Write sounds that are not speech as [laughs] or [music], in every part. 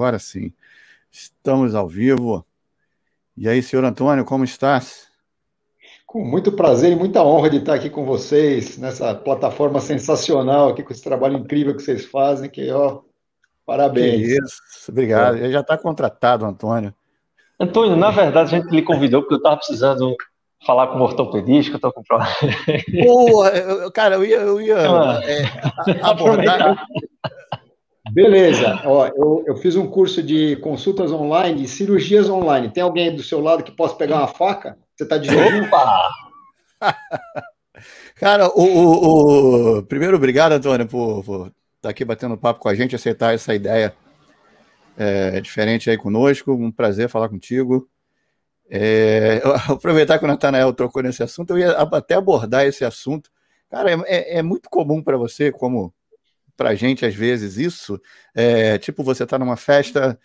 Agora sim, estamos ao vivo. E aí, senhor Antônio, como estás? Com muito prazer e muita honra de estar aqui com vocês nessa plataforma sensacional aqui com esse trabalho incrível que vocês fazem, que ó, parabéns. Que isso, obrigado. É. Já está contratado, Antônio. Antônio, na verdade a gente lhe convidou porque eu estava precisando falar com o ortopedista, que eu estou com problema. Pô, cara, eu ia, eu ia é, abordar. Beleza, ó, eu, eu fiz um curso de consultas online e cirurgias online. Tem alguém aí do seu lado que possa pegar uma faca? Você está de jejum? [laughs] Cara, o, o, o, primeiro, obrigado, Antônio, por, por estar tá aqui batendo papo com a gente, aceitar essa ideia é, diferente aí conosco. Um prazer falar contigo. É, [laughs] aproveitar que o Natanael trocou nesse assunto, eu ia até abordar esse assunto. Cara, é, é muito comum para você, como para a gente às vezes isso. É, tipo, você está numa festa,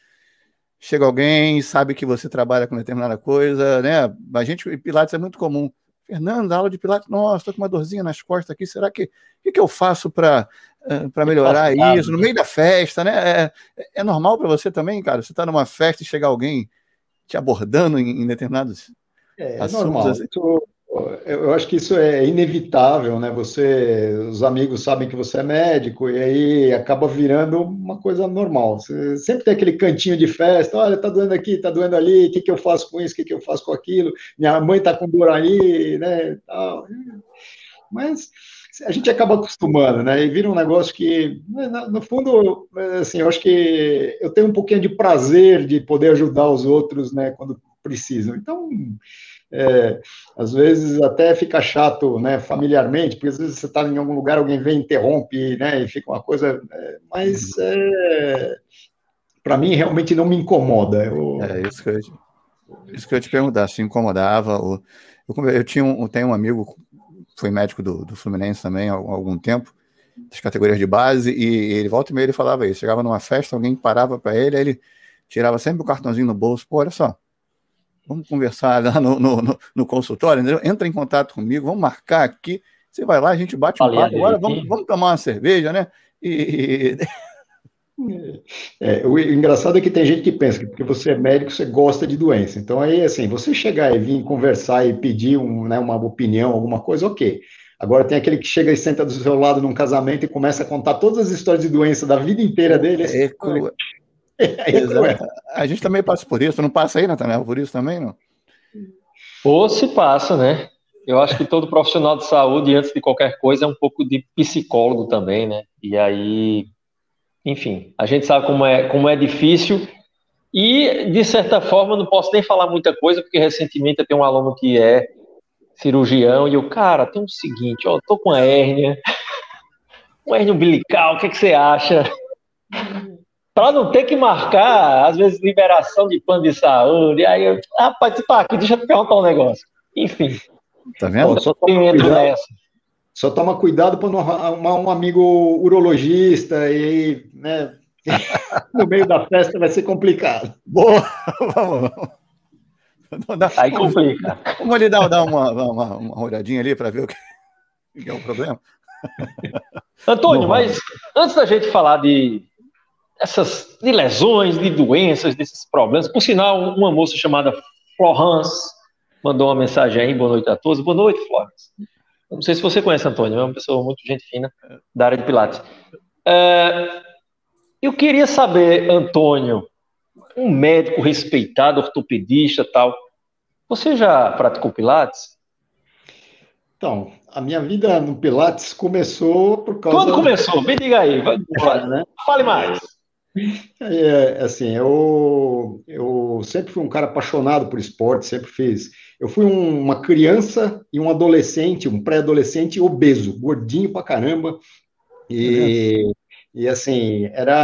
chega alguém, sabe que você trabalha com determinada coisa, né? A gente, Pilates é muito comum. Fernando, aula de Pilates, nossa, estou com uma dorzinha nas costas aqui, será que. O que, eu faço para uh, melhorar isso? No meio da festa, né? É, é normal para você também, cara? Você está numa festa e chega alguém te abordando em, em determinados. É, é normal. Assim. Isso, eu acho que isso é inevitável, né? Você, os amigos sabem que você é médico e aí acaba virando uma coisa normal. Você sempre tem aquele cantinho de festa, olha, tá doendo aqui, tá doendo ali, o que, que eu faço com isso, o que, que eu faço com aquilo? Minha mãe tá com dor ali, né? Tal. Mas a gente acaba acostumando, né? E vira um negócio que, no fundo, assim, eu acho que eu tenho um pouquinho de prazer de poder ajudar os outros, né? Quando precisam. Então é, às vezes até fica chato, né, familiarmente, porque às vezes você está em algum lugar, alguém vem, interrompe, né, e fica uma coisa, é, mas é, para mim realmente não me incomoda. Eu... É isso que eu, isso que eu te perguntar, se incomodava, ou, eu, eu tinha um, tenho um amigo, foi médico do, do Fluminense também há algum tempo, das categorias de base, e ele volta e meia ele falava isso, chegava numa festa, alguém parava para ele, aí ele tirava sempre o cartãozinho no bolso, pô, olha só, vamos conversar lá no, no, no, consultório, entendeu? entra em contato comigo, vamos marcar aqui. Você vai lá, a gente bate um papo, agora vamos, vamos tomar uma cerveja, né? E. É, o engraçado é que tem gente que pensa que porque você é médico, você gosta de doença. Então, aí, assim, você chegar e vir conversar e pedir um, né, uma opinião, alguma coisa, ok. Agora, tem aquele que chega e senta do seu lado num casamento e começa a contar todas as histórias de doença da vida inteira dele. É, assim, [laughs] Exato. A gente também passa por isso, não passa aí, Natanel, por isso também, não? Ou se passa, né? Eu acho que todo profissional de saúde, antes de qualquer coisa, é um pouco de psicólogo também, né? E aí, enfim, a gente sabe como é, como é difícil. E, de certa forma, não posso nem falar muita coisa, porque recentemente eu tenho um aluno que é cirurgião, e o cara, tem o seguinte, ó, tô com a hérnia, [laughs] uma hérnia umbilical, o que, é que você acha? Para não ter que marcar, às vezes, liberação de plano de saúde. Aí eu, rapaz, tu tá aqui, deixa eu te perguntar um negócio. Enfim. Tá vendo? Só toma, cuidado, só toma cuidado para não arrumar um amigo urologista e aí, né? [laughs] no meio da festa vai ser complicado. Boa! [laughs] Vamos, vamos. Aí complica. Vamos ali dar, dar uma, uma, uma olhadinha ali para ver o que, [laughs] que é o problema. Antônio, mas antes da gente falar de, essas de lesões, de doenças, desses problemas. Por sinal, uma moça chamada Florence mandou uma mensagem aí, boa noite a todos. Boa noite, Florence. Não sei se você conhece Antônio, é uma pessoa muito gente fina da área de Pilates. É, eu queria saber, Antônio, um médico respeitado, ortopedista tal, você já praticou Pilates? Então, a minha vida no Pilates começou por causa. Quando começou? Me diga aí. Vai, né? Fale mais. É, assim, eu, eu sempre fui um cara apaixonado por esporte, sempre fiz. Eu fui um, uma criança e um adolescente, um pré-adolescente obeso, gordinho pra caramba. E, e assim, era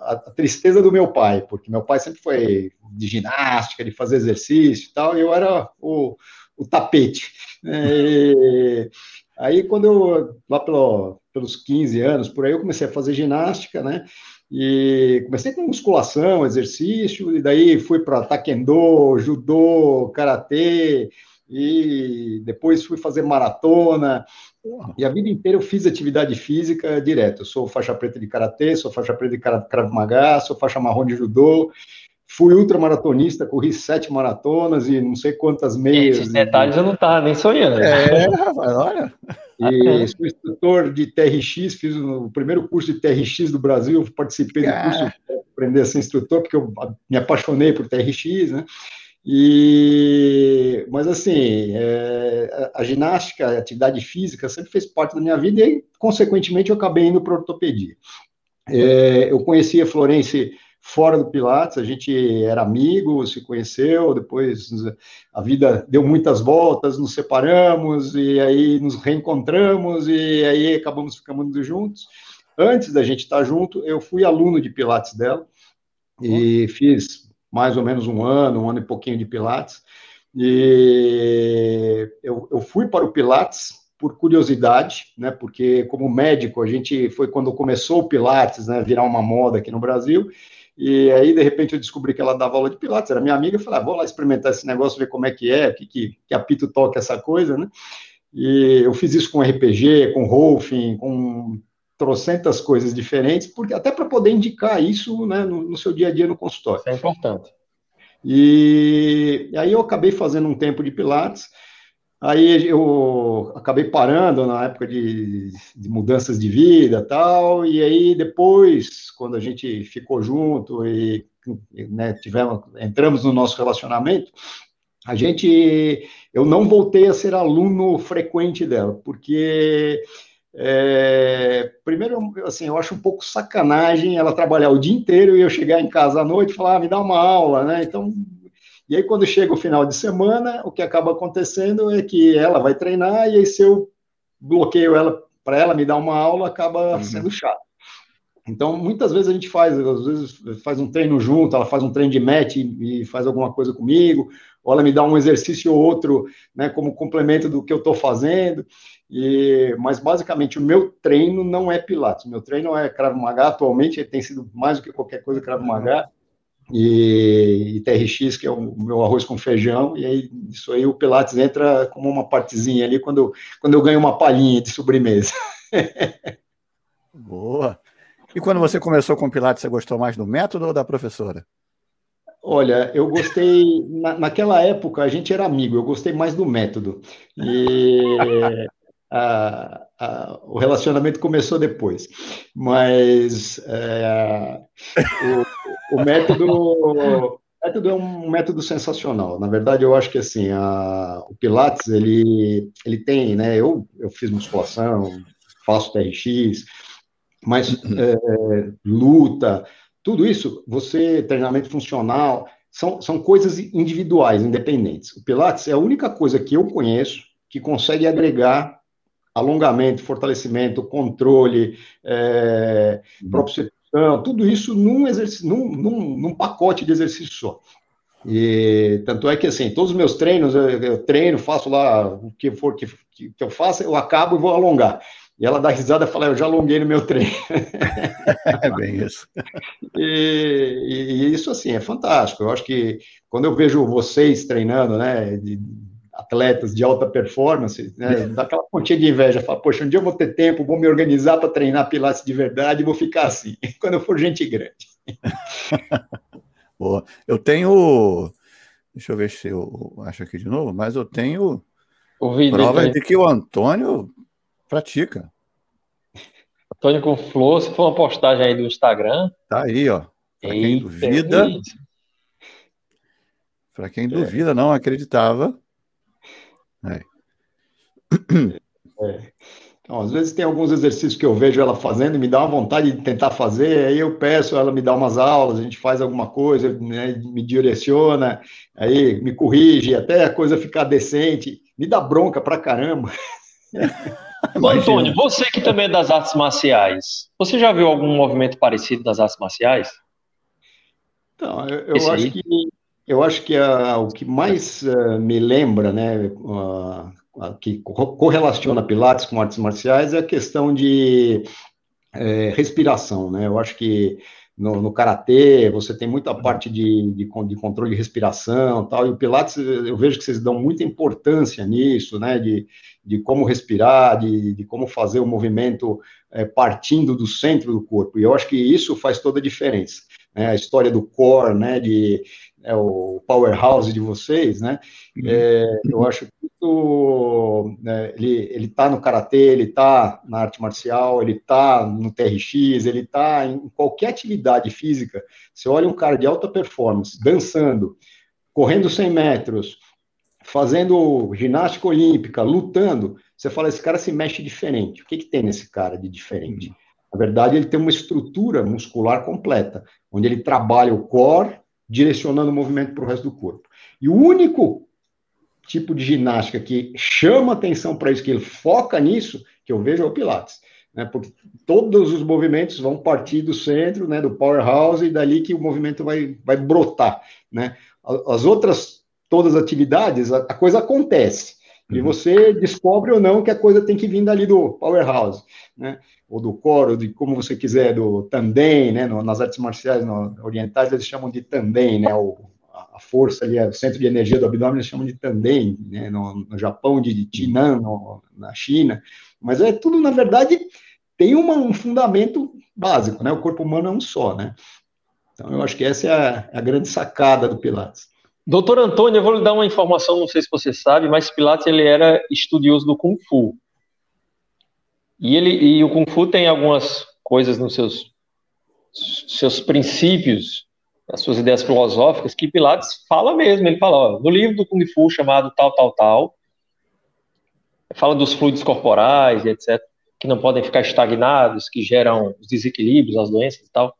a, a, tristeza do meu pai, porque meu pai sempre foi de ginástica, de fazer exercício e tal, e eu era o, o tapete. E, aí, quando eu, lá pelo, pelos 15 anos, por aí, eu comecei a fazer ginástica, né? E comecei com musculação, exercício, e daí fui para taekwondo, judô, karatê, e depois fui fazer maratona. E a vida inteira eu fiz atividade física direto. Eu sou faixa preta de karatê, sou faixa preta de Krav Maga, sou faixa marrom de judô. Fui ultramaratonista, corri sete maratonas e não sei quantas meias. Esses detalhes eu não estava nem sonhando. É, olha. E sou instrutor de TRX, fiz o primeiro curso de TRX do Brasil, participei do curso para aprender a ser instrutor, porque eu me apaixonei por TRX, né? E, mas assim, é, a ginástica, a atividade física sempre fez parte da minha vida e, consequentemente, eu acabei indo para ortopedia. É, eu conheci a Florence fora do Pilates, a gente era amigo, se conheceu, depois a vida deu muitas voltas, nos separamos e aí nos reencontramos e aí acabamos ficando juntos. Antes da gente estar junto, eu fui aluno de Pilates dela e fiz mais ou menos um ano, um ano e pouquinho de Pilates. E eu, eu fui para o Pilates por curiosidade, né? Porque como médico a gente foi quando começou o Pilates, né? Virar uma moda aqui no Brasil. E aí, de repente, eu descobri que ela dava aula de Pilates, era minha amiga, eu falei, ah, vou lá experimentar esse negócio, ver como é que é, que, que, que apito toca essa coisa, né? E eu fiz isso com RPG, com Rolfing, com trocentas coisas diferentes, porque até para poder indicar isso né, no, no, seu dia a dia no consultório. Isso é importante. E, e aí eu acabei fazendo um tempo de Pilates, Aí eu acabei parando na época de, de, mudanças de vida tal, e aí depois, quando a gente ficou junto e né, tivemos, entramos no nosso relacionamento, a gente, eu não voltei a ser aluno frequente dela, porque é, primeiro, assim, eu acho um pouco sacanagem ela trabalhar o dia inteiro e eu chegar em casa à noite e falar, ah, me dá uma aula, né? Então, e aí, quando chega o final de semana, o que acaba acontecendo é que ela vai treinar, e aí, se eu bloqueio ela para ela me dar uma aula, acaba uhum. sendo chato. Então, muitas vezes a gente faz, às vezes faz um treino junto, ela faz um treino de match e, faz alguma coisa comigo, ou ela me dá um exercício ou outro, né, como complemento do que eu estou fazendo. E, mas basicamente o meu treino não é Pilates, meu treino é Krav Maga. Atualmente tem sido mais do que qualquer coisa Krav Maga e, e TRX, que é o meu arroz com feijão, e aí isso aí o Pilates entra como uma partezinha ali quando, quando eu ganho uma palhinha de sobremesa. [laughs] Boa. E quando você começou com Pilates, você gostou mais do método ou da professora? Olha, eu gostei. Na, naquela época a gente era amigo, eu gostei mais do método. E [laughs] a, a, o relacionamento começou depois. Mas é, o, o, método. Método é um método sensacional. Na verdade, eu acho que assim, a, o Pilates ele, ele tem, né? Eu, eu fiz musculação, faço TRX, mas uhum. é, luta, tudo isso, você, treinamento funcional, são, são coisas individuais, independentes. O Pilates é a única coisa que eu conheço que consegue agregar alongamento, fortalecimento, controle, é, uhum. Propulsão, tudo isso num, exercício, num, num, num, pacote de exercício só. E tanto é que assim, todos os meus treinos, eu, eu treino, faço lá o que for que, que, que, eu faço, eu acabo e vou alongar. E ela dá risada e fala, eu já alonguei no meu treino. [laughs] É bem isso. E, e, e, isso, assim, é fantástico. Eu acho que quando eu vejo vocês treinando, né, de, atletas de alta performance, né, [laughs] dá aquela pontinha de inveja, fala, poxa, um dia eu vou ter tempo, vou me organizar para treinar pilates de verdade e vou ficar assim, [laughs] quando eu for gente grande. [laughs] Boa. Eu tenho, deixa eu ver se eu acho aqui de novo, mas eu tenho provas de que o Antônio pratica. Antônio com Flor, se for uma postagem aí do Instagram. Tá aí, ó. Para quem duvida. Para quem duvida, não acreditava, é. É. Então, às vezes tem alguns exercícios que eu vejo ela fazendo e me dá uma vontade de tentar fazer, aí eu peço ela me dá umas aulas, a gente faz alguma coisa, né, me direciona, aí me corrige, até a coisa ficar decente, me dá bronca pra caramba. [laughs] Antônio, você que também é das artes marciais, você já viu algum movimento parecido das artes marciais? Então, eu, eu acho que eu acho que a, o que mais uh, me lembra, né, uh, que correlaciona Pilates com artes marciais é a questão de é, respiração, né? Eu acho que no, no karatê, você tem muita parte de, de, de, controle de respiração tal, e o Pilates, eu vejo que vocês dão muita importância nisso, né, de, de como respirar, de, de como fazer o movimento é, partindo do centro do corpo, e eu acho que isso faz toda a diferença, né, a história do core, né, de é, o powerhouse de vocês, né, uhum. é, eu acho que isso, né, ele ele está no karatê, ele está na arte marcial, ele está no TRX, ele está em qualquer atividade física. Você olha um cara de alta performance, dançando, correndo 100 metros, fazendo ginástica olímpica, lutando, você fala, esse cara se mexe diferente. O que, que tem nesse cara de diferente? Na verdade, ele tem uma estrutura muscular completa, onde ele trabalha o core, direcionando o movimento para o resto do corpo. E o único tipo de ginástica que chama atenção para isso, que ele foca nisso, que eu vejo é o Pilates. Né? Porque todos os movimentos vão partir do centro, né, do powerhouse, e dali que o movimento vai, vai brotar. Né? As outras, todas as atividades, a, a coisa acontece. E uhum. você descobre ou não que a coisa tem que vir dali do powerhouse, né? Ou do coro, de como você quiser, do tandem, né? No, nas artes marciais no, orientais eles chamam de tandem, né? O, a força ali, o centro de energia do abdômen, eles chamam de Tandem, né, no, no Japão, de, de Tinan, na China, mas é tudo, na verdade, tem uma, um fundamento básico, né, o corpo humano é um só, né, então eu acho que essa é a, é a grande sacada do Pilates. Doutor Antônio, eu vou lhe dar uma informação, não sei se você sabe, mas Pilates ele era estudioso do Kung Fu. E, ele, e o Kung Fu tem algumas coisas nos seus, seus princípios as suas ideias filosóficas, que Pilates fala mesmo. Ele fala, ó, no livro do Kung Fu chamado tal, tal, tal, fala dos fluidos corporais e etc., que não podem ficar estagnados, que geram os desequilíbrios, as doenças e tal.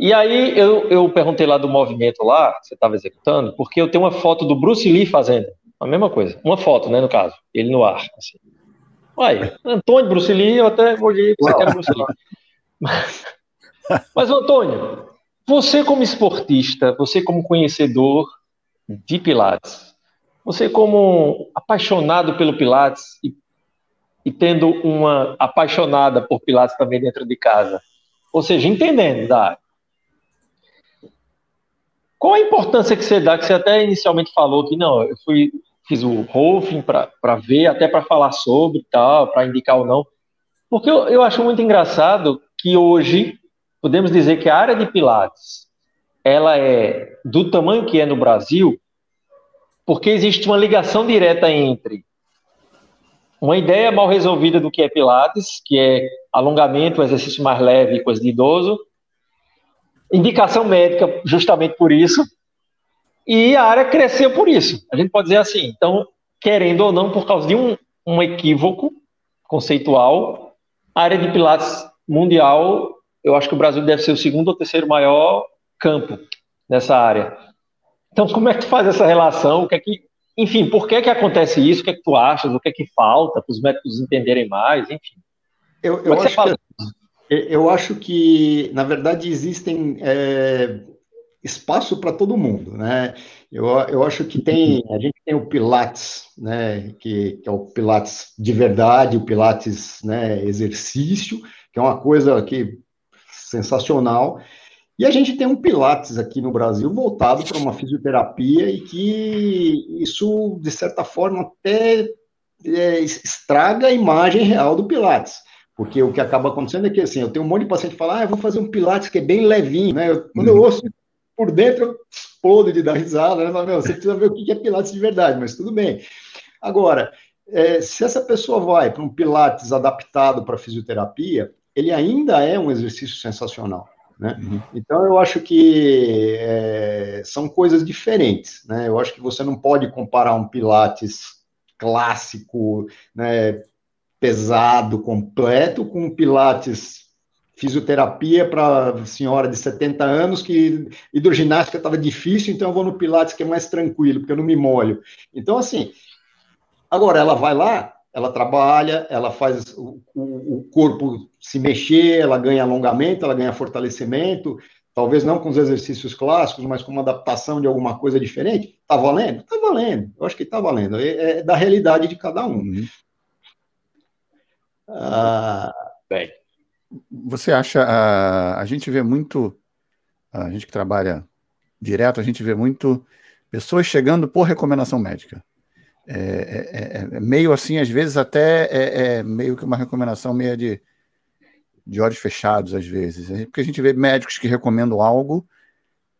E aí eu, eu perguntei lá do movimento lá, que você estava executando, porque eu tenho uma foto do Bruce Lee fazendo a mesma coisa. Uma foto, né, no caso, ele no ar. Assim. Uai, Antônio Bruce Lee, eu até olhei, você quer Bruce Lee. [laughs] Mas, mas Antônio, você, como esportista, você, como conhecedor de Pilates, você, como apaixonado pelo Pilates e, e tendo uma apaixonada por Pilates também dentro de casa, ou seja, entendendo da área, qual a importância que você dá, que você até inicialmente falou que não, eu fui, fiz o Rolfing para ver, até para falar sobre tal, para indicar ou não. Porque eu, eu acho muito engraçado que hoje podemos dizer que a área de Pilates ela é do tamanho que é no Brasil, porque existe uma ligação direta entre uma ideia mal resolvida do que é Pilates, que é alongamento, exercício mais leve, coisa de idoso, indicação médica justamente por isso, e a área cresceu por isso. A gente pode dizer assim, então, querendo ou não, por causa de um, um equívoco conceitual, a área de Pilates mundial eu acho que o Brasil deve ser o segundo ou terceiro maior campo nessa área. Então, como é que tu faz essa relação? O que é que, enfim, por que é que acontece isso? O que é que tu achas? O que é que falta para os médicos entenderem mais? Enfim. Eu, eu, é acho, que, eu acho que, na verdade, existem é, espaço para todo mundo, né? Eu, eu acho que tem, a gente tem o Pilates, né, que, que é o Pilates de verdade, o Pilates, né, exercício, que é uma coisa que sensacional. E a gente tem um Pilates aqui no Brasil voltado para uma fisioterapia e que isso, de certa forma, até é, estraga a imagem real do Pilates. Porque o que acaba acontecendo é que, assim, eu tenho um monte de paciente que fala, ah, eu vou fazer um Pilates que é bem levinho, né? Eu, quando eu uhum. ouço por dentro, eu explodo de dar risada, né? Falo, Meu, você precisa ver o que é Pilates de verdade, mas tudo bem. Agora, é, se essa pessoa vai para um Pilates adaptado para fisioterapia, ele ainda é um exercício sensacional. Né? Uhum. Então, eu acho que é, são coisas diferentes. Né? Eu acho que você não pode comparar um Pilates clássico, né, pesado, completo, com Pilates fisioterapia para senhora de 70 anos que hidroginástica estava difícil, então eu vou no Pilates que é mais tranquilo, porque eu não me molho. Então, assim, agora ela vai lá, ela trabalha, ela faz o, o, o, corpo se mexer, ela ganha alongamento, ela ganha fortalecimento, talvez não com os exercícios clássicos, mas com uma adaptação de alguma coisa diferente. Tá valendo? Tá valendo. Eu acho que tá valendo. É, é da realidade de cada um. Uhum. Ah, Bem. você acha, a, a gente vê muito, a gente que trabalha direto, a gente vê muito pessoas chegando por recomendação médica. É, é, é, é meio assim, às vezes até é, é, meio que uma recomendação meio de, de olhos fechados, às vezes. Porque a gente vê médicos que recomendam algo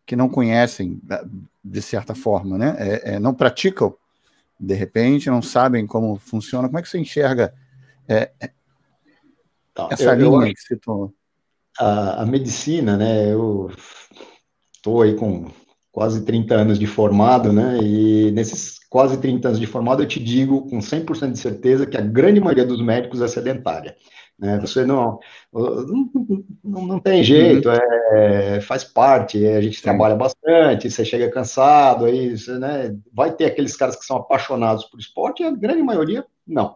que não conhecem, de certa forma, né? É, não praticam, de repente, não sabem como funciona. Como é que você enxerga então, essa eu, linha eu, que você tomou? A, a medicina, né? Eu estou aí com quase 30 anos de formado, né? E nesses quase 30 anos de formado, eu te digo com 100% de certeza que a grande maioria dos médicos é sedentária. Né? Você não, não, não tem jeito, uhum. é, faz parte, a gente trabalha bastante, você chega cansado, aí você, né, vai ter aqueles caras que são apaixonados por esporte, e a grande maioria não.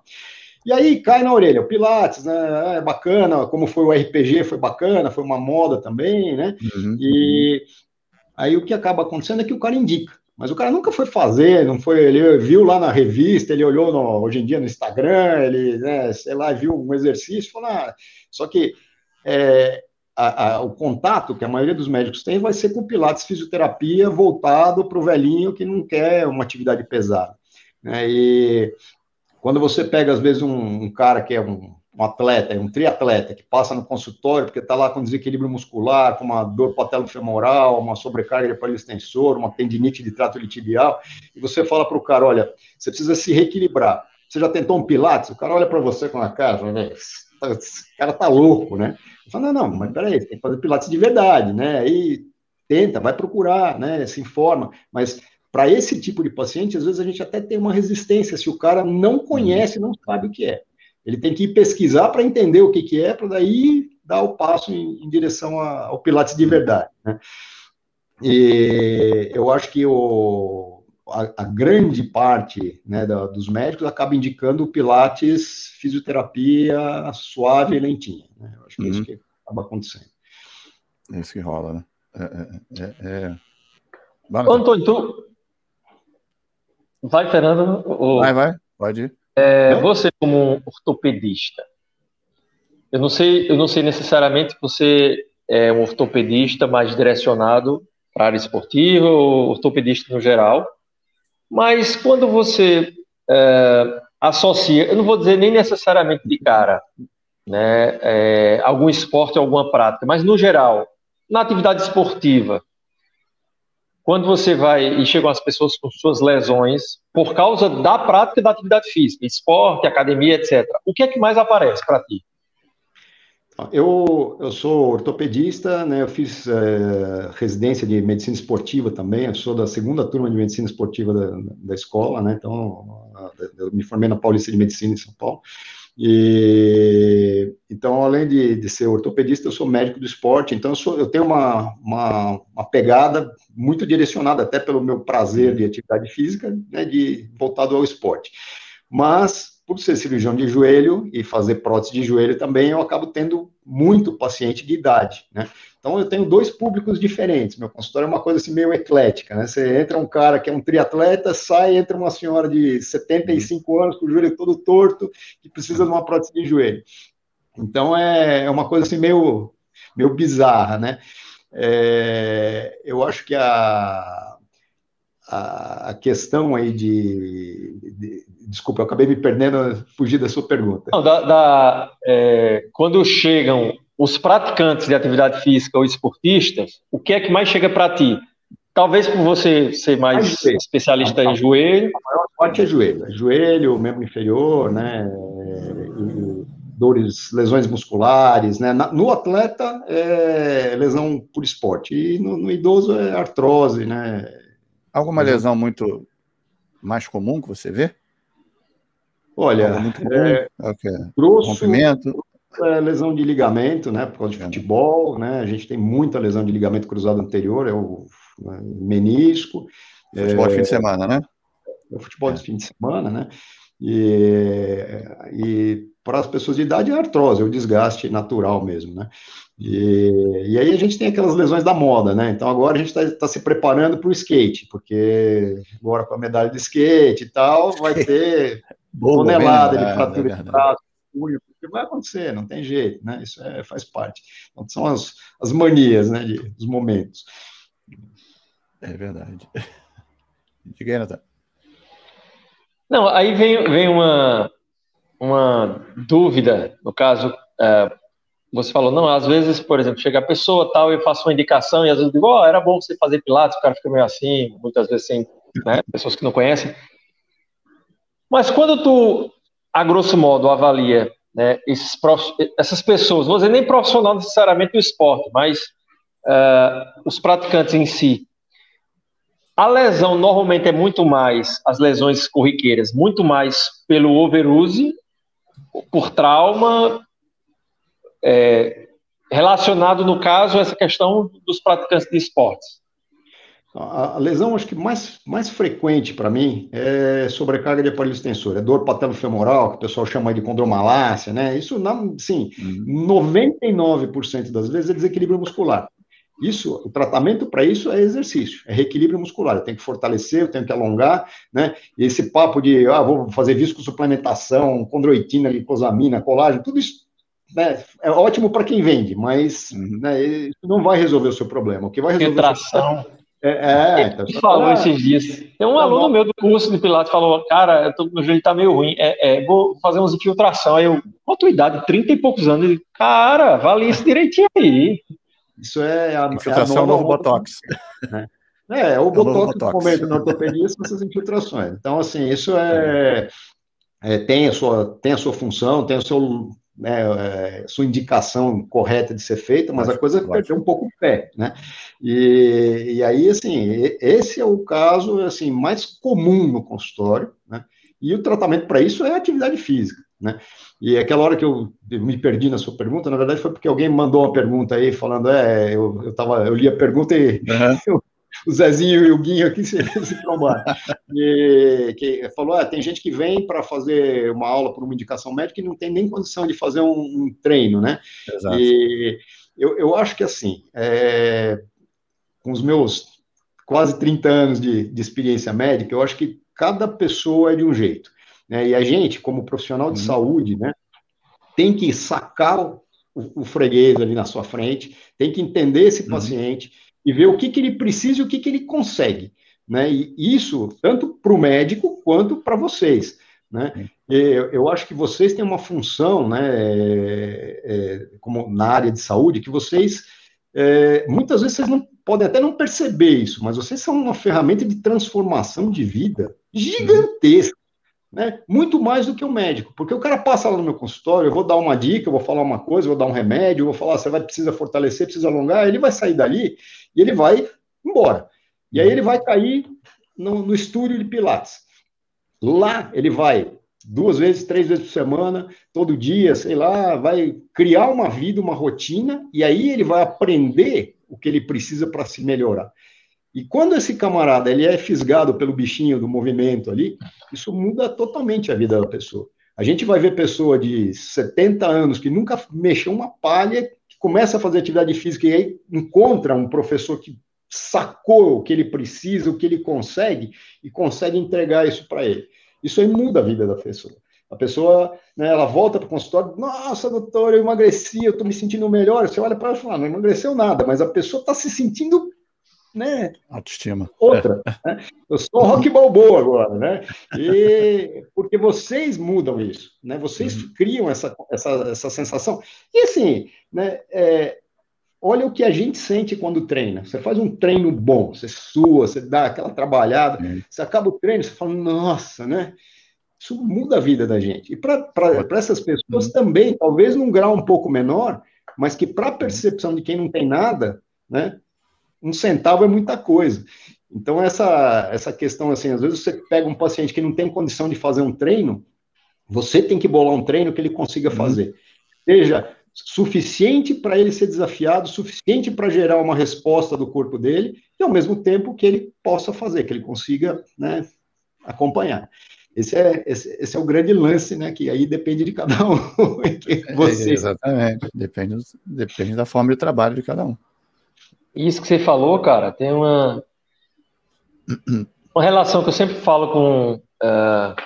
E aí cai na orelha, o Pilates, né? É bacana, como foi o RPG, foi bacana, foi uma moda também, né? Uhum. E aí o que acaba acontecendo é que o cara indica. Mas o cara nunca foi fazer, não foi, ele viu lá na revista, ele olhou no, hoje em dia no Instagram, ele, né, sei lá, viu um exercício, falou, ah, só que é, a, a, o contato que a maioria dos médicos tem vai ser com Pilates fisioterapia voltado para o velhinho que não quer uma atividade pesada. Né? E quando você pega, às vezes, um, um cara que é um, um, atleta, um triatleta, que passa no consultório porque está lá com desequilíbrio muscular, com uma dor patelofemoral, uma sobrecarga de aparelho extensor, uma tendinite de trato tibial, e você fala para o cara, olha, você precisa se reequilibrar. Você já tentou um pilates? O cara olha para você com a cara, esse cara tá louco, né? Fala, não, não, mas peraí, tem que fazer pilates de verdade, né? Aí tenta, vai procurar, né? Se informa, mas para esse tipo de paciente, às vezes a gente até tem uma resistência se o cara não conhece, não sabe o que é. Ele tem que ir pesquisar para entender o que, que é, para daí dar o passo em, em direção ao Pilates de verdade. Né? E eu acho que o, a, a grande parte né, da, dos médicos acaba indicando o Pilates fisioterapia suave e lentinha. Né? Eu acho que uhum. é isso uhum. que acaba acontecendo. É isso que rola, né? É, é, é... é. Antônio, tu, Vai, Fernando. Ou... Vai, vai, pode ir. É, você como um ortopedista, eu não sei, eu não sei necessariamente que você é um ortopedista mais direcionado para a área esportiva ou ortopedista no geral, mas quando você é, associa, eu não vou dizer nem necessariamente de cara, né, é, algum esporte, alguma prática, mas no geral, na atividade esportiva, quando você vai e chegam as pessoas com suas lesões por causa da prática da atividade física, esporte, academia, etc. O que é que mais aparece para ti? Eu, eu sou ortopedista, né? Eu fiz é, residência de medicina esportiva também. Eu sou da segunda turma de medicina esportiva da, da escola, né? Então, eu me formei na Paulista de Medicina em São Paulo. E, então, além de, de, ser ortopedista, eu sou médico do esporte, então eu, sou, eu tenho uma, uma, uma, pegada muito direcionada, até pelo meu prazer de atividade física, né, de, voltado ao esporte. Mas por ser cirurgião de joelho e fazer prótese de joelho também, eu acabo tendo muito paciente de idade, né? Então eu tenho dois públicos diferentes. Meu consultório é uma coisa assim meio eclética, né? Você entra um cara que é um triatleta, sai entra uma senhora de 75 anos com o joelho todo torto que precisa de uma prótese de joelho. Então é, é uma coisa assim meio meio bizarra, né? É, eu acho que a a, questão aí de, de, Desculpa, eu acabei me perdendo, fugir da sua pergunta. Não, da, da é, quando chegam os praticantes de atividade física ou esportistas, o que é que mais chega para ti? Talvez por você ser mais especialista em joelho. A maior parte é joelho. Joelho, membro inferior, né? dores, lesões musculares, né? No atleta é lesão por esporte e no, no idoso é artrose, né? Alguma lesão muito mais comum que você vê? Olha, muito é, okay. grosso, rompimento. É lesão de ligamento, né? Por causa de futebol, né? A gente tem muita lesão de ligamento cruzado anterior, é o né, menisco. Futebol é, de fim de semana, né? É o futebol é. de fim de semana, né? E, e para as pessoas de idade é artrose, é o desgaste natural mesmo, né? E, e aí a gente tem aquelas lesões da moda, né? Então agora a gente está tá se preparando para o skate, porque agora com a medalha de skate e tal, vai ter tonelada de fratura de braço, punho, porque vai acontecer, não tem jeito, né? Isso é, faz parte. Então, são as, as manias, né, de, dos momentos. É verdade. [laughs] Diga aí. Não, aí vem, vem uma, uma dúvida, no caso, é, você falou, não, às vezes, por exemplo, chega a pessoa tal, eu faço uma indicação e às vezes eu digo, oh, era bom você fazer pilates, o cara fica meio assim, muitas vezes sem, né, pessoas que não conhecem. Mas quando tu, a grosso modo, avalia né, esses, essas pessoas, vou dizer nem profissional necessariamente do esporte, mas uh, os praticantes em si, a lesão normalmente é muito mais, as lesões corriqueiras, muito mais pelo overuse, por trauma, é, relacionado, no caso, a essa questão dos praticantes de esportes? A, lesão, acho que mais, mais frequente para mim é sobrecarga de aparelho extensor, é dor patelofemoral, que o pessoal chama de condromalácia, né? Isso, sim, uhum. 99% das vezes é desequilíbrio muscular. Isso, o tratamento para isso é exercício, é reequilíbrio muscular. Eu tenho que fortalecer, eu tenho que alongar, né? E esse papo de, ah, vou fazer viscosuplementação, condroitina, glicosamina, colágeno, tudo isso né, é ótimo para quem vende, mas uhum. né, isso não vai resolver o seu problema. O que vai resolver Retração. Seu... É, é então, falou esses dias. Tem um aluno meu do curso de Pilates falou: Cara, tô, meu joelho tá meio ruim, é, é, vou fazer umas infiltração. Aí eu, qual a tua idade? 30 e poucos anos. Ele, cara, vale isso direitinho aí. Isso é a, infiltração é a novo Botox. Né? É, é o é Botox, Botox. no momento na ortopedia são essas infiltrações. Então, assim, isso é, é, tem, a sua, tem a sua função, tem o seu né, é, sua indicação correta de ser feita, mas a coisa perdeu um pouco o pé, né? E, e aí, assim, esse é o caso assim mais comum no consultório, né? E o tratamento para isso é atividade física, né? E aquela hora que eu me perdi na sua pergunta, na verdade foi porque alguém mandou uma pergunta aí falando, é, eu, eu, tava, eu li a pergunta e uhum. [laughs] eu, o Zezinho e o Guinho aqui se, [laughs] se trombaram. E, que falou: ah, tem gente que vem para fazer uma aula por uma indicação médica e não tem nem condição de fazer um, um treino, né? Exato. E eu, eu acho que assim, é, com os meus quase 30 anos de, de experiência médica, eu acho que cada pessoa é de um jeito. Né? E a gente, como profissional de uhum. saúde, né, tem que sacar o, o, freguês ali na sua frente, tem que entender esse uhum. paciente, e ver o que, que ele precisa e o que, que ele consegue. Né? E isso, tanto para o médico quanto para vocês. Né? Eu, eu, acho que vocês têm uma função, né, é, é, como na área de saúde, que vocês, é, muitas vezes, vocês não podem até não perceber isso, mas vocês são uma ferramenta de transformação de vida gigantesca né? Muito mais do que o médico, porque o cara passa lá no meu consultório, eu vou dar uma dica, eu vou falar uma coisa, vou dar um remédio, eu vou falar, você vai precisa fortalecer, precisa alongar, ele vai sair dali e ele vai embora. E aí ele vai cair no, no estúdio de Pilates. Lá ele vai duas vezes, três vezes por semana, todo dia, sei lá, vai criar uma vida, uma rotina, e aí ele vai aprender o que ele precisa para se melhorar. E quando esse camarada ele é fisgado pelo bichinho do movimento ali, isso muda totalmente a vida da pessoa. A gente vai ver pessoa de 70 anos que nunca mexeu uma palha, que começa a fazer atividade física e aí encontra um professor que sacou o que ele precisa, o que ele consegue e consegue entregar isso para ele. Isso aí muda a vida da pessoa. A pessoa, né, ela volta para o consultório, nossa, doutor, eu emagreci, eu estou me sentindo melhor. Você olha para ela e fala, ah, não emagreceu nada, mas a pessoa está se sentindo né? Autoestima. Outra. Né? Eu sou rock balboa agora, né? E porque vocês mudam isso, né? Vocês uhum. criam essa, essa, essa sensação. E assim, né? É, olha o que a gente sente quando treina. Você faz um treino bom, você sua, você dá aquela trabalhada, uhum. você acaba o treino, você fala, nossa, né? Isso muda a vida da gente. E para essas pessoas uhum. também, talvez num grau um pouco menor, mas que para a percepção de quem não tem nada, né? Um centavo é muita coisa. Então, essa, essa questão, assim, às vezes você pega um paciente que não tem condição de fazer um treino, você tem que bolar um treino que ele consiga uhum. fazer. Uhum. Seja suficiente para ele ser desafiado, suficiente para gerar uma resposta do corpo dele, e ao mesmo tempo que ele possa fazer, que ele consiga né, acompanhar. Esse é, esse, esse, é o grande lance, né? Que aí depende de cada um. [laughs] você... É, exatamente, depende, depende da forma de trabalho de cada um. Isso que você falou, cara, tem uma, uma relação que eu sempre falo com uh,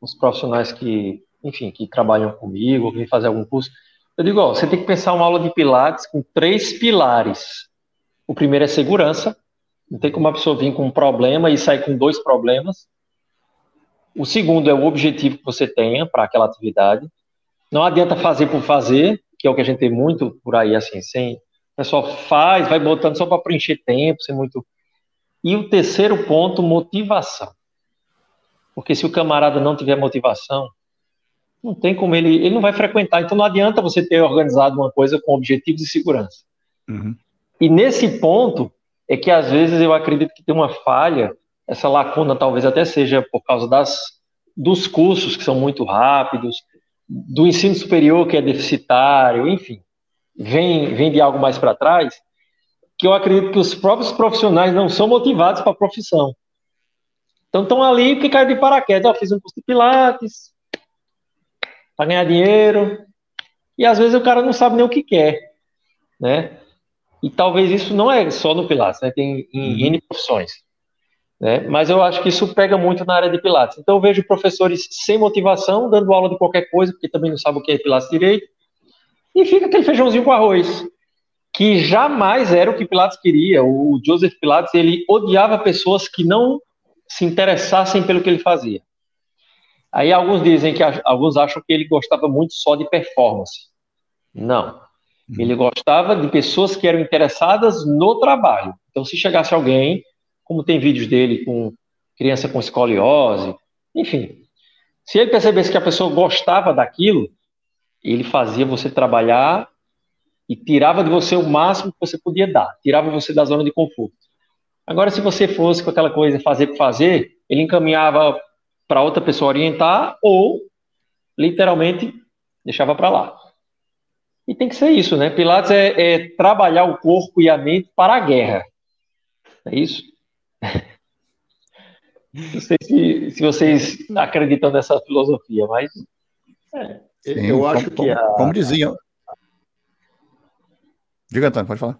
os profissionais que enfim, que trabalham comigo, vêm fazer algum curso. Eu digo, ó, você tem que pensar uma aula de Pilates com três pilares. O primeiro é segurança. Não tem como a pessoa vir com um problema e sair com dois problemas. O segundo é o objetivo que você tenha para aquela atividade. Não adianta fazer por fazer, que é o que a gente tem muito por aí, assim, sem. O pessoal faz, vai botando só para preencher tempo, sem muito. E o terceiro ponto, motivação. Porque se o camarada não tiver motivação, não tem como ele, ele não vai frequentar. Então não adianta você ter organizado uma coisa com objetivos e segurança. Uhum. E nesse ponto é que às vezes eu acredito que tem uma falha, essa lacuna talvez até seja por causa das, dos cursos que são muito rápidos, do ensino superior que é deficitário, enfim, vem, vem de algo mais para trás, que eu acredito que os próprios profissionais não são motivados para a profissão. Então estão ali que cai de paraquedas. Eu fiz um curso de Pilates para ganhar dinheiro. E às vezes o cara não sabe nem o que quer, né? E talvez isso não é só no Pilates, né? Tem em uhum. N profissões. Né? Mas eu acho que isso pega muito na área de Pilates. Então eu vejo professores sem motivação, dando aula de qualquer coisa, porque também não sabe o que é Pilates direito, e fica aquele feijãozinho com arroz, que jamais era o que Pilates queria. O Joseph Pilates, ele odiava pessoas que não se interessassem pelo que ele fazia. Aí alguns dizem que alguns acham que ele gostava muito só de performance. Não. Uhum. Ele gostava de pessoas que eram interessadas no trabalho. Então, se chegasse alguém, como tem vídeos dele com criança com escoliose, enfim, se ele percebesse que a pessoa gostava daquilo, ele fazia você trabalhar e tirava de você o máximo que você podia dar, tirava você da zona de conforto. Agora, se você fosse com aquela coisa fazer por fazer, ele encaminhava para outra pessoa orientar ou literalmente deixava para lá. E tem que ser isso, né? Pilates é, é, trabalhar o corpo e a mente para a guerra. É isso? [laughs] Não sei se, se vocês acreditam nessa filosofia, mas. É, Sim, eu acho como, que. A... Como diziam. Diga, Antônio, pode falar.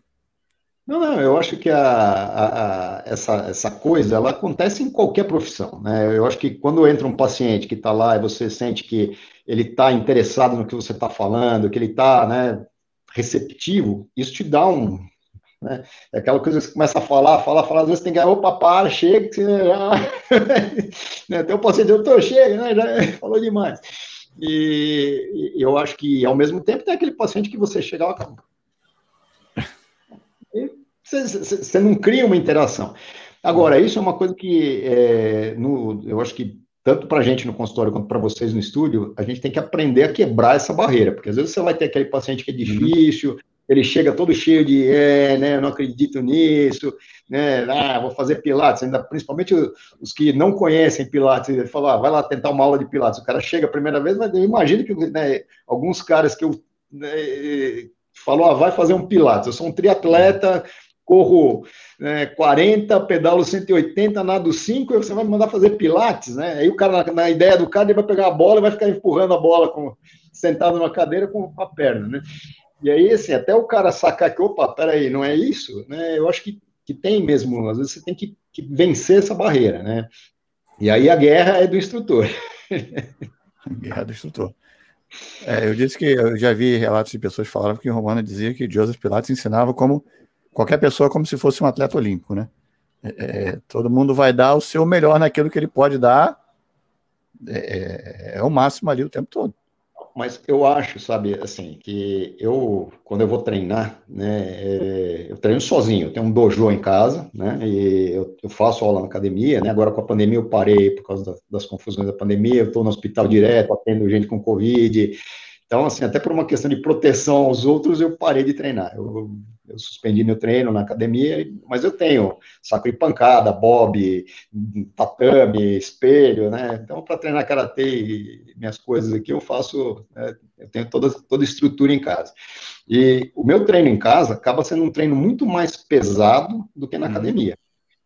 Não, não, eu acho que a, a, a, essa, essa coisa, ela acontece em qualquer profissão, né? Eu acho que quando entra um paciente que está lá e você sente que ele está interessado no que você está falando, que ele está, né, receptivo, isso te dá um, né? É aquela coisa que você começa a falar, falar, falar, às vezes tem que, opa, para, chega, que você já... [laughs] né? Tem um paciente, eu tô chega, né? Já [laughs] falou demais. E, e, eu acho que, ao mesmo tempo, tem aquele paciente que você chega lá, você não cria uma interação. Agora, isso é uma coisa que é, no, eu acho que tanto para a gente no consultório quanto para vocês no estúdio, a gente tem que aprender a quebrar essa barreira, porque às vezes você vai ter aquele paciente que é difícil, ele chega todo cheio de, é, né, não acredito nisso, né, ah, vou fazer pilates, ainda, principalmente os que não conhecem pilates, ele fala, ah, vai lá tentar uma aula de pilates, o cara chega a primeira vez, mas eu imagino que né, alguns caras que eu né, falou, ah, vai fazer um pilates, eu sou um triatleta, corro né, 40, pedalo 180, nado 5, e você vai me mandar fazer pilates, né? Aí o cara, na, na, ideia do cara, ele vai pegar a bola e vai ficar empurrando a bola com, sentado numa cadeira com a perna, né? E aí, assim, até o cara sacar que, opa, peraí, não é isso, né? Eu acho que, que tem mesmo, às vezes você tem que, que vencer essa barreira, né? E aí a guerra é do instrutor. [laughs] guerra do instrutor. É, eu disse que eu já vi relatos de pessoas que falavam que Romana dizia que Joseph Pilates ensinava como qualquer pessoa como se fosse um atleta olímpico, né? É, é, todo mundo vai dar o seu melhor naquilo que ele pode dar, é, é, é, o máximo ali o tempo todo. Mas eu acho, sabe, assim, que eu, quando eu vou treinar, né, é, eu treino sozinho, eu tenho um dojo em casa, né, e eu, eu faço aula na academia, né, agora com a pandemia eu parei por causa das, das confusões da pandemia, eu estou no hospital direto, atendo gente com Covid, então, assim, até por uma questão de proteção aos outros, eu parei de treinar. Eu eu suspendi meu treino na academia, mas eu tenho saco de pancada, bob, tatame, espelho, né? Então, para treinar karatê e minhas coisas aqui, eu faço, né? eu tenho toda, toda estrutura em casa. E o meu treino em casa acaba sendo um treino muito mais pesado do que na uhum. academia.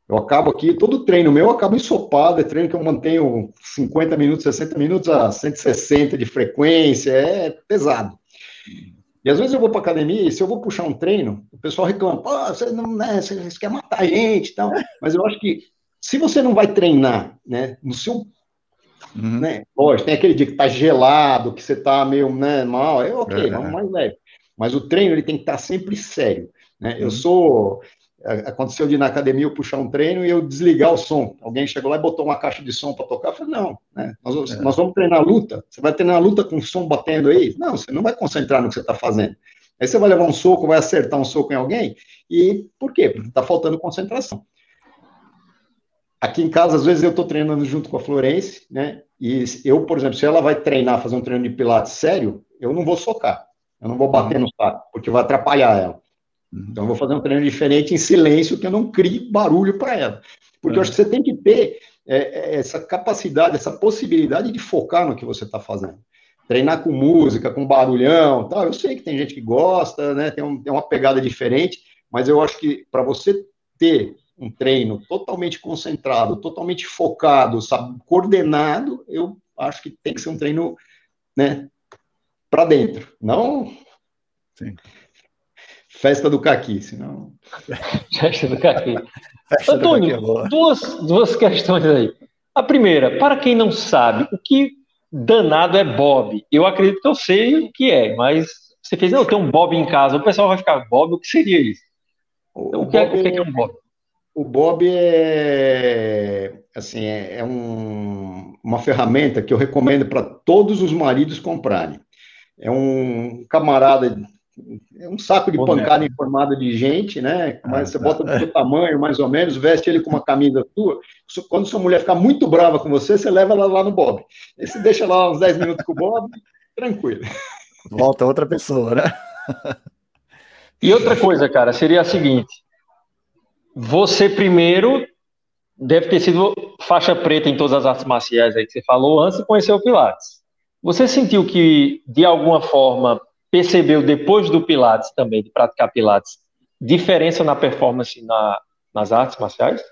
Eu acabo aqui, todo treino meu acaba ensopado, é treino que eu mantenho 50 minutos, 60 minutos a 160 de frequência, é pesado. E às vezes eu vou para academia e se eu vou puxar um treino, o pessoal reclama, pô, você não, né, você, quer matar a gente e tal. [laughs] Mas eu acho que se você não vai treinar, né, no seu Uhum. Né? Lógico, tem aquele dia que tá gelado, que você tá meio né, mal, é ok, é. vamos mais leve. Mas o treino ele tem que estar tá sempre sério. Né? Uhum. Eu sou. Aconteceu de ir na academia eu puxar um treino e eu desligar o som. Alguém chegou lá e botou uma caixa de som para tocar. Eu falei, não, né? nós, é. nós vamos treinar luta. Você vai treinar a luta com o som batendo aí? Não, você não vai concentrar no que você está fazendo. Aí você vai levar um soco, vai acertar um soco em alguém. E por quê? Porque está faltando concentração. Aqui em casa, às vezes, eu estou treinando junto com a Florence, né? E eu, por exemplo, se ela vai treinar, fazer um treino de pilates sério, eu não vou socar. Eu não vou bater uhum. no saco, porque vai atrapalhar ela. Uhum. Então, eu vou fazer um treino diferente em silêncio, que eu não crie barulho para ela. Porque eu acho que você tem que ter é, é, essa capacidade, essa possibilidade de focar no que você está fazendo. Treinar com música, com barulhão, tal. Eu sei que tem gente que gosta, né? Tem, um, tem uma pegada diferente, mas eu acho que para você ter um treino totalmente concentrado, totalmente focado, sabe, coordenado, eu acho que tem que ser um treino, né, para dentro, não Sim. Festa do caqui, senão [laughs] festa do caqui. Festa Antônio, do caqui é duas duas questões aí. A primeira, para quem não sabe, o que danado é Bob? Eu acredito que eu sei o que é, mas você fez, não, tem um Bob em casa, o pessoal vai ficar, Bob, o que seria isso? o, que, é, o que é, é um Bob? O Bob é assim é, é um, uma ferramenta que eu recomendo para todos os maridos comprarem. É um camarada, é um saco de pancada em formado de gente, né? Mas ah, você tá. bota do [laughs] seu tamanho, mais ou menos, veste ele com uma camisa tua. Quando sua mulher ficar muito brava com você, você leva ela lá no Bob. Aí você deixa lá uns 10 minutos com o Bob, tranquilo. Volta outra pessoa, né? [laughs] E outra coisa, cara, seria a seguinte: você primeiro deve ter sido faixa preta em todas as artes marciais aí que você falou antes de conhecer o Pilates. Você sentiu que, de alguma forma, percebeu depois do Pilates também, de praticar Pilates, diferença na performance na, nas artes marciais?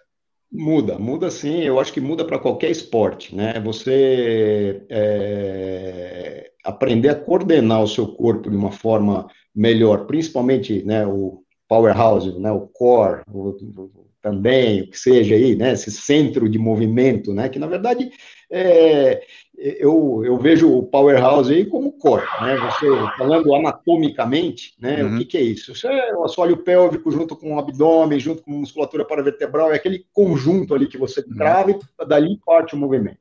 Muda, muda sim. Eu acho que muda para qualquer esporte, né? Você é, aprender a coordenar o seu corpo de uma forma melhor, principalmente, né, o powerhouse, né, o core, o, o, também, o que seja aí, né, esse centro de movimento, né, que na verdade é, eu, eu vejo o powerhouse aí como core, né, você falando anatomicamente, né, uhum. o que, que é isso? Isso é o assoalho pélvico junto com o abdômen, junto com a musculatura paravertebral, é aquele conjunto ali que você uhum. trava uhum. e dali parte o movimento.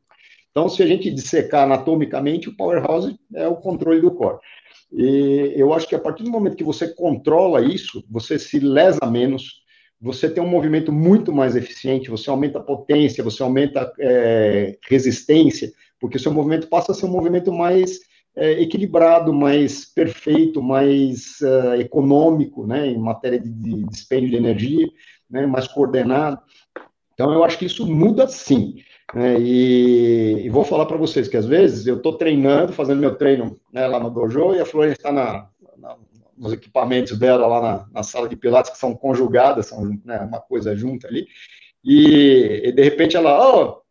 Então, se a gente dissecar anatomicamente, o powerhouse é o controle do core. E eu acho que a partir do momento que você controla isso, você se lesa menos, você tem um movimento muito mais eficiente, você aumenta a potência, você aumenta é, resistência, porque o seu movimento passa a ser um movimento mais é, equilibrado, mais perfeito, mais uh, econômico, né, em matéria de, de dispêndio de energia, né, mais coordenado. Então, eu acho que isso muda sim. Né? E, e, vou falar para vocês que às vezes eu estou treinando, fazendo meu treino né, lá no dojo, e a Florence está na, na, nos equipamentos dela lá na, na, sala de pilates, que são conjugadas, são né, uma coisa junta ali, e, e de repente ela, oh,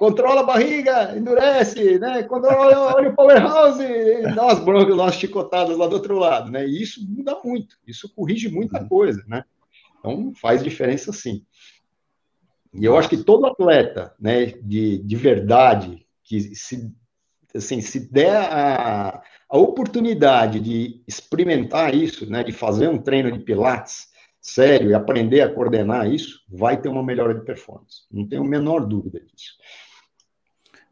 controla a barriga, endurece, né? Controla, olha o powerhouse, dá umas broncas, dá umas chicotadas lá do outro lado, né? E isso muda muito, isso corrige muita uhum. coisa, né? Então faz diferença sim. E eu acho que todo atleta, né, de, de verdade, que se, assim, se der a, a oportunidade de experimentar isso, né, de fazer um treino de pilates sério e aprender a coordenar isso, vai ter uma melhora de performance. Não tenho a menor dúvida disso.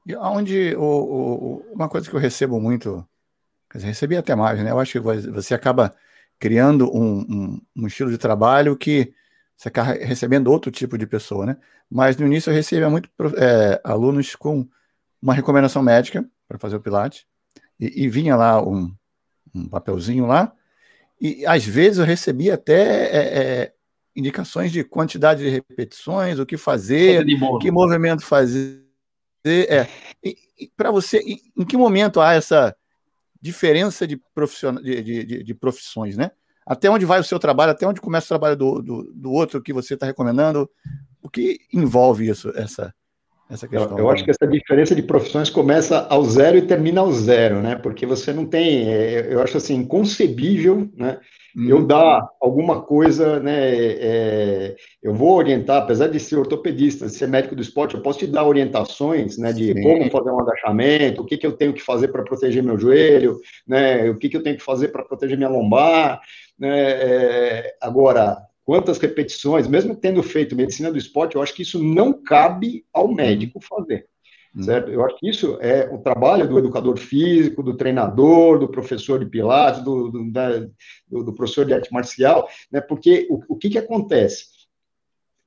E onde o, o, uma coisa que eu recebo muito, quer dizer, recebi até mais, né? Eu acho que você acaba criando um, um, um estilo de trabalho que você acaba recebendo outro tipo de pessoa, né? Mas no início eu recebia muito é, alunos com uma recomendação médica para fazer o Pilates, e, e vinha lá um, um, papelzinho lá, e às vezes eu recebia até é, é, indicações de quantidade de repetições, o que fazer, que movimento fazer. É. Para você, em, em que momento há essa diferença de, profission... de, de, de profissões, né? até onde vai o seu trabalho, até onde começa o trabalho do, do, do outro que você está recomendando, o que envolve isso, essa, Essa questão. Eu, eu acho que essa diferença de profissões começa ao zero e termina ao zero, né? Porque você não tem, é, eu acho assim, inconcebível, né? Hum. Eu dar alguma coisa, né? É, eu vou orientar, apesar de ser ortopedista, de ser médico do esporte, eu posso te dar orientações, né? De Sim. como fazer um agachamento, o que, que eu tenho que fazer para proteger meu joelho, né? O que, que eu tenho que fazer para proteger minha lombar, né? É, agora, quantas repetições, mesmo tendo feito medicina do esporte, eu acho que isso não cabe ao uhum. médico fazer. Uhum. Certo? Eu acho que isso é o trabalho do educador físico, do treinador, do professor de pilates, do, do, da, do, do professor de arte marcial, né? porque o, o que, que acontece?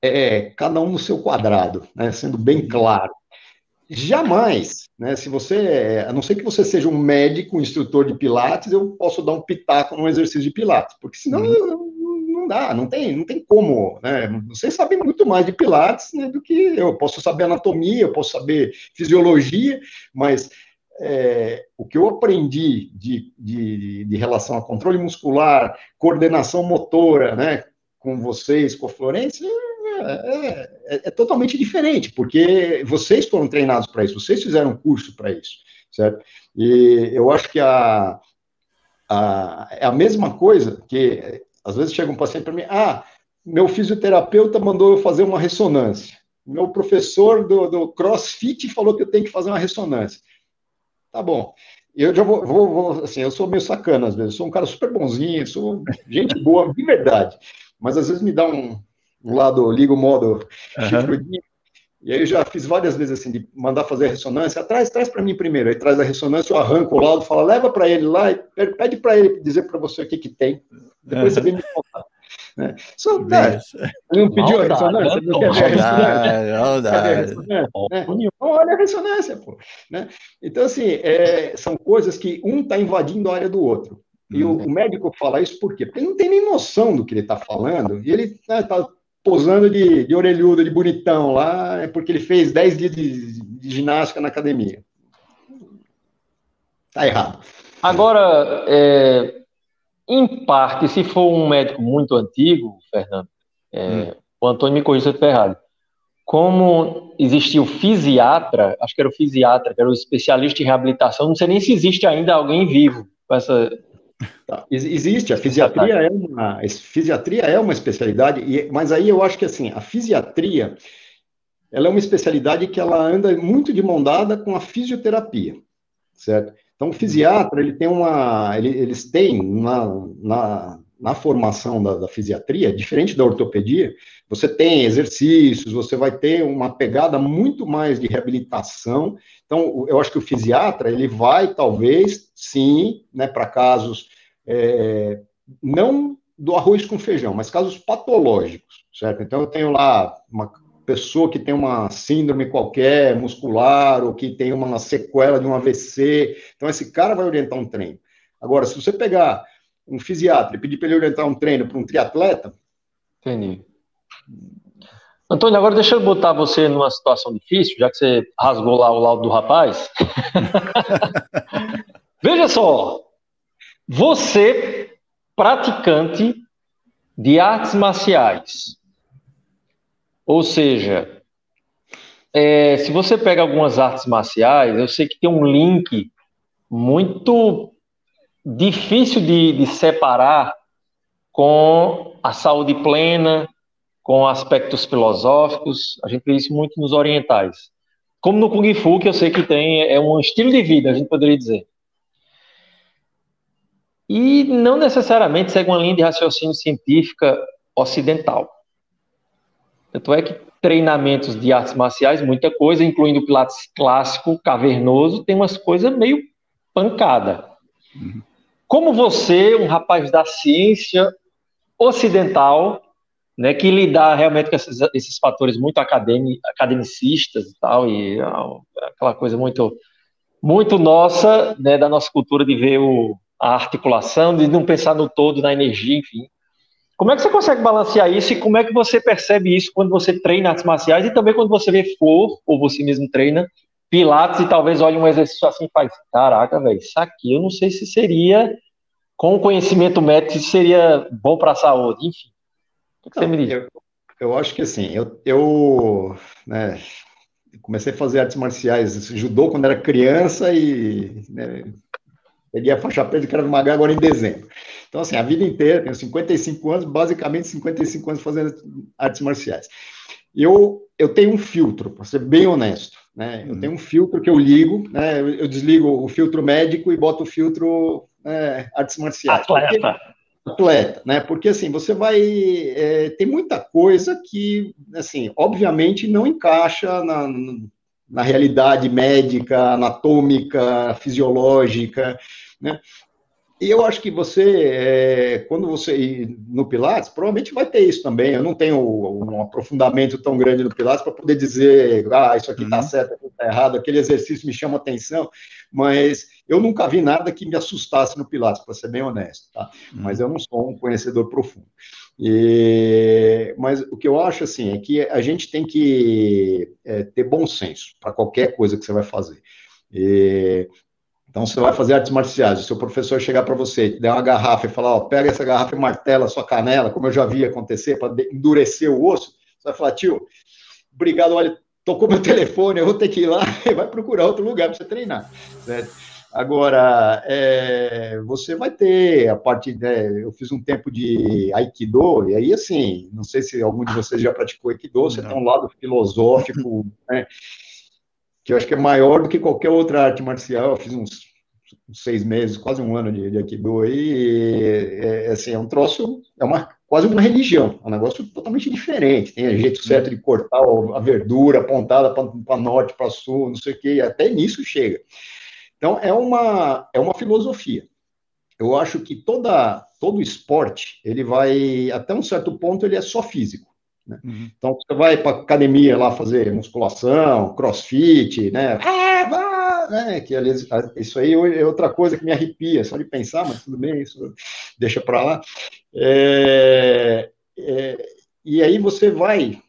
É, cada um no seu quadrado, né? sendo bem uhum. claro. Jamais, né? Se você, a não ser que você seja um médico, um instrutor de pilates, eu posso dar um pitaco num exercício de pilates, porque senão uhum dá, não tem, não tem como, né? Vocês sabem muito mais de Pilates né, do que eu. Posso saber anatomia, eu posso saber fisiologia, mas é, o que eu aprendi de, de, de, relação a controle muscular, coordenação motora, né, com vocês, com a Florência, é, é, é totalmente diferente, porque vocês foram treinados para isso, vocês fizeram um curso para isso, certo? E eu acho que a, a, é a mesma coisa que às vezes chega um paciente para mim, ah, meu fisioterapeuta mandou eu fazer uma ressonância. Meu professor do, do CrossFit falou que eu tenho que fazer uma ressonância. Tá bom. Eu já vou, vou, vou, assim, eu sou meio sacana às vezes, sou um cara super bonzinho, sou gente boa, de verdade. Mas às vezes me dá um, um lado, liga o modo uhum. E aí eu já fiz várias vezes assim, de mandar fazer a ressonância, traz, traz para mim primeiro, aí traz a ressonância, eu arranco o laudo, fala, leva para ele lá, e pede para ele dizer para você o que que tem. Depois você vem me contar. Né? Só, né? Ele não pediu a ressonância? Não quer ver a ressonância? Né? Olha a ressonância, pô. Né? Então, assim, é, são coisas que um está invadindo a área do outro. E o, o, médico fala isso por quê? Porque ele não tem nem noção do que ele está falando, e ele está né, posando de, de orelhudo, de bonitão lá, é porque ele fez 10 dias de, de ginástica na academia. Tá errado. Agora, é, em parte, se for um médico muito antigo, Fernando, é, hum. o Antônio me corrija se eu estiver errado, como existia o fisiatra, acho que era o fisiatra, que era o especialista em reabilitação, não sei nem se existe ainda alguém vivo com essa, Tá. Existe, a fisiatria é uma, fisiatria é uma especialidade, mas aí eu acho que assim, a fisiatria ela é uma especialidade que ela anda muito de mão dada com a fisioterapia, certo? Então, o fisiatra, ele tem uma, ele, eles têm na, na, na formação da, da, fisiatria, diferente da ortopedia, você tem exercícios, você vai ter uma pegada muito mais de reabilitação. Então, eu acho que o fisiatra, ele vai, talvez, sim, né, para casos é, não do arroz com feijão, mas casos patológicos, certo? Então, eu tenho lá uma pessoa que tem uma síndrome qualquer, muscular, ou que tem uma sequela de um AVC. Então, esse cara vai orientar um treino. Agora, se você pegar um fisiatra e pedir para ele orientar um treino para um triatleta. Entendi. Antônio, agora deixa eu botar você numa situação difícil, já que você rasgou lá o laudo do rapaz. [laughs] Veja só, você, praticante de artes marciais, ou seja, é, se você pega algumas artes marciais, eu sei que tem um link muito difícil de, de separar com a saúde plena, com aspectos filosóficos. A gente vê isso muito nos orientais. Como no Kung Fu, que eu sei que tem, é um estilo de vida, a gente poderia dizer. E não necessariamente segue uma linha de raciocínio científica ocidental. Tanto é que treinamentos de artes marciais, muita coisa, incluindo o Pilates clássico, cavernoso, tem umas coisas meio pancada. Como você, um rapaz da ciência ocidental, né, que lidar realmente com esses, esses fatores muito academicistas e tal, e aquela coisa muito, muito nossa, né, da nossa cultura de ver o, a articulação, de não pensar no todo, na energia, enfim. Como é que você consegue balancear isso e como é que você percebe isso quando você treina artes marciais e também quando você vê for, ou você mesmo treina, Pilates e talvez olhe um exercício assim e faz, caraca, velho, isso aqui eu não sei se seria, com o conhecimento médico, se seria bom para a saúde, enfim. O que, você me diz? Eu, eu, acho que assim, eu, eu né, comecei a fazer artes marciais, judô quando era criança e né, peguei a faixa preta de Krav Maga agora em dezembro. Então, assim, a vida inteira, tenho 55 anos, basicamente 55 anos fazendo artes marciais. Eu, eu tenho um filtro, para ser bem honesto, né? Eu uhum. tenho um filtro que eu ligo, né? Eu desligo o filtro médico e boto o filtro né, artes marciais. Atleta. Porque, atleta, né? Porque assim, você vai. É, tem muita coisa que, assim, obviamente não encaixa na, na realidade médica, anatômica, fisiológica, né? E eu acho que você, é, quando você no Pilates, provavelmente vai ter isso também. Eu não tenho um aprofundamento tão grande no Pilates para poder dizer, ah, isso aqui está uhum. certo, aqui está errado, aquele exercício me chama atenção, mas eu nunca vi nada que me assustasse no Pilates, para ser bem honesto, tá? Uhum. Mas eu não sou um conhecedor profundo. E, mas o que eu acho assim é que a gente tem que é, ter bom senso para qualquer coisa que você vai fazer. E, então, você vai fazer artes marciais, o seu professor chegar para você, der uma garrafa e falar, ó, pega essa garrafa e martela sua canela, como eu já vi acontecer, para endurecer o osso, você vai falar, tio, obrigado, olha, tocou meu [laughs] telefone, eu vou ter que ir lá e vai procurar outro lugar para você treinar, certo? Agora, é, você vai ter a parte, né, eu fiz um tempo de Aikido, e aí, assim, não sei se algum de vocês já praticou Aikido, você não. tem um lado filosófico, [laughs] né, que eu acho que é maior do que qualquer outra arte marcial. Eu fiz uns, uns seis meses, quase um ano de, de Aikido aí, é, é, assim, é um troço, é uma, quase uma religião, é um negócio totalmente diferente. Tem jeito certo de cortar a verdura apontada para norte, para sul, não sei o que, até nisso chega. Então, é uma, é uma filosofia. Eu acho que toda, todo esporte, ele vai, até um certo ponto, ele é só físico. Né? Uhum. Então, você vai para academia lá fazer musculação, crossfit, né? Ah, vá, né? Que, aliás, isso aí é outra coisa que me arrepia, só de pensar, mas tudo bem, isso deixa para lá. É, é, e aí você vai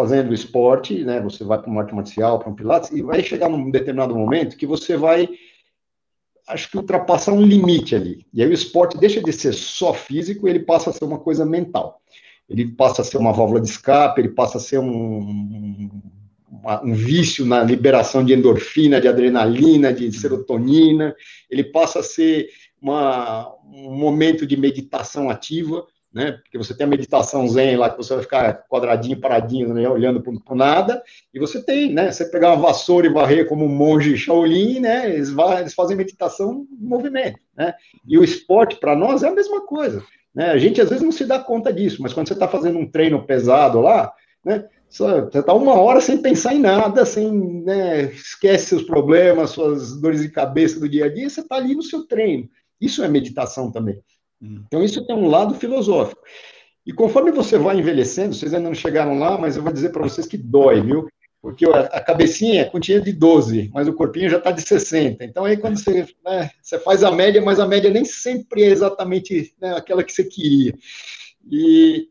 fazendo esporte, né? Você vai para uma arte marcial, para um pilates, e vai chegar num determinado momento que você vai acho que ultrapassar um limite ali. E aí o esporte deixa de ser só físico, ele passa a ser uma coisa mental ele passa a ser uma válvula de escape, ele passa a ser um, um, vício na liberação de endorfina, de adrenalina, de serotonina, ele passa a ser uma, um momento de meditação ativa, né? Porque você tem a meditação zen lá, que você vai ficar quadradinho, paradinho, né? olhando para nada, e você tem, né? Você pegar uma vassoura e varrer como um monge Shaolin, né? Eles, eles fazem meditação em movimento, né? E o esporte, para nós, é a mesma coisa. Né? A gente às vezes não se dá conta disso, mas quando você está fazendo um treino pesado lá, né? Você está uma hora sem pensar em nada, sem né, esquece seus problemas, suas dores de cabeça do dia a dia, você está ali no seu treino. Isso é meditação também. Hum. Então, isso tem um lado filosófico. E conforme você vai envelhecendo, vocês ainda não chegaram lá, mas eu vou dizer para vocês que dói, viu? porque a cabecinha continha de 12, mas o corpinho já está de 60. Então, aí quando você, né, você faz a média, mas a média nem sempre é exatamente né, aquela que você queria. E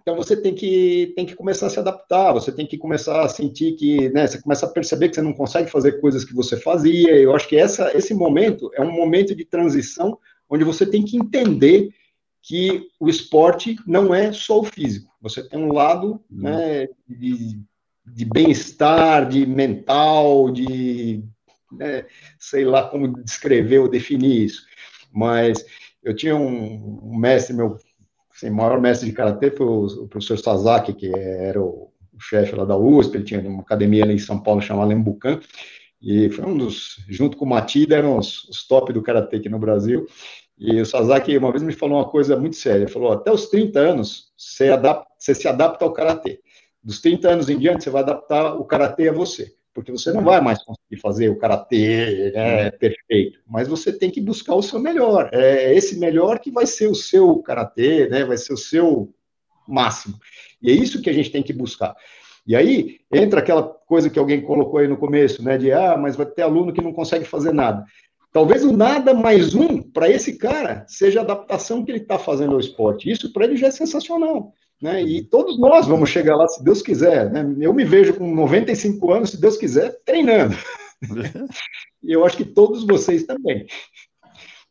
então você tem que, tem que começar a se adaptar, você tem que começar a sentir que, né, você começa a perceber que você não consegue fazer coisas que você fazia. Eu acho que essa, esse momento é um momento de transição onde você tem que entender que o esporte não é só o físico. Você tem um lado né, de de bem-estar, de mental, de né, sei lá como descrever ou definir isso. Mas eu tinha um, um mestre, meu assim, maior mestre de karatê foi o, o, professor Sasaki, que era o, o chefe lá da USP, ele tinha uma academia ali em São Paulo chamada Lembucan, e foi um dos, junto com o Matida, eram os, os top do karatê aqui no Brasil. E o Sasaki uma vez me falou uma coisa muito séria, ele falou, até os 30 anos, você, adapta, você se adapta ao karatê dos 30 anos em diante, você vai adaptar o karatê a você, porque você não vai mais conseguir fazer o karatê né, perfeito, mas você tem que buscar o seu melhor. É esse melhor que vai ser o seu karatê, né, vai ser o seu máximo. E é isso que a gente tem que buscar. E aí entra aquela coisa que alguém colocou aí no começo, né, de ah, mas vai ter aluno que não consegue fazer nada. Talvez o nada mais um para esse cara seja a adaptação que ele está fazendo ao esporte. Isso para ele já é sensacional. Né? E todos nós vamos chegar lá, se Deus quiser. Né? Eu me vejo com 95 anos, se Deus quiser, treinando. e [laughs] eu acho que todos vocês também.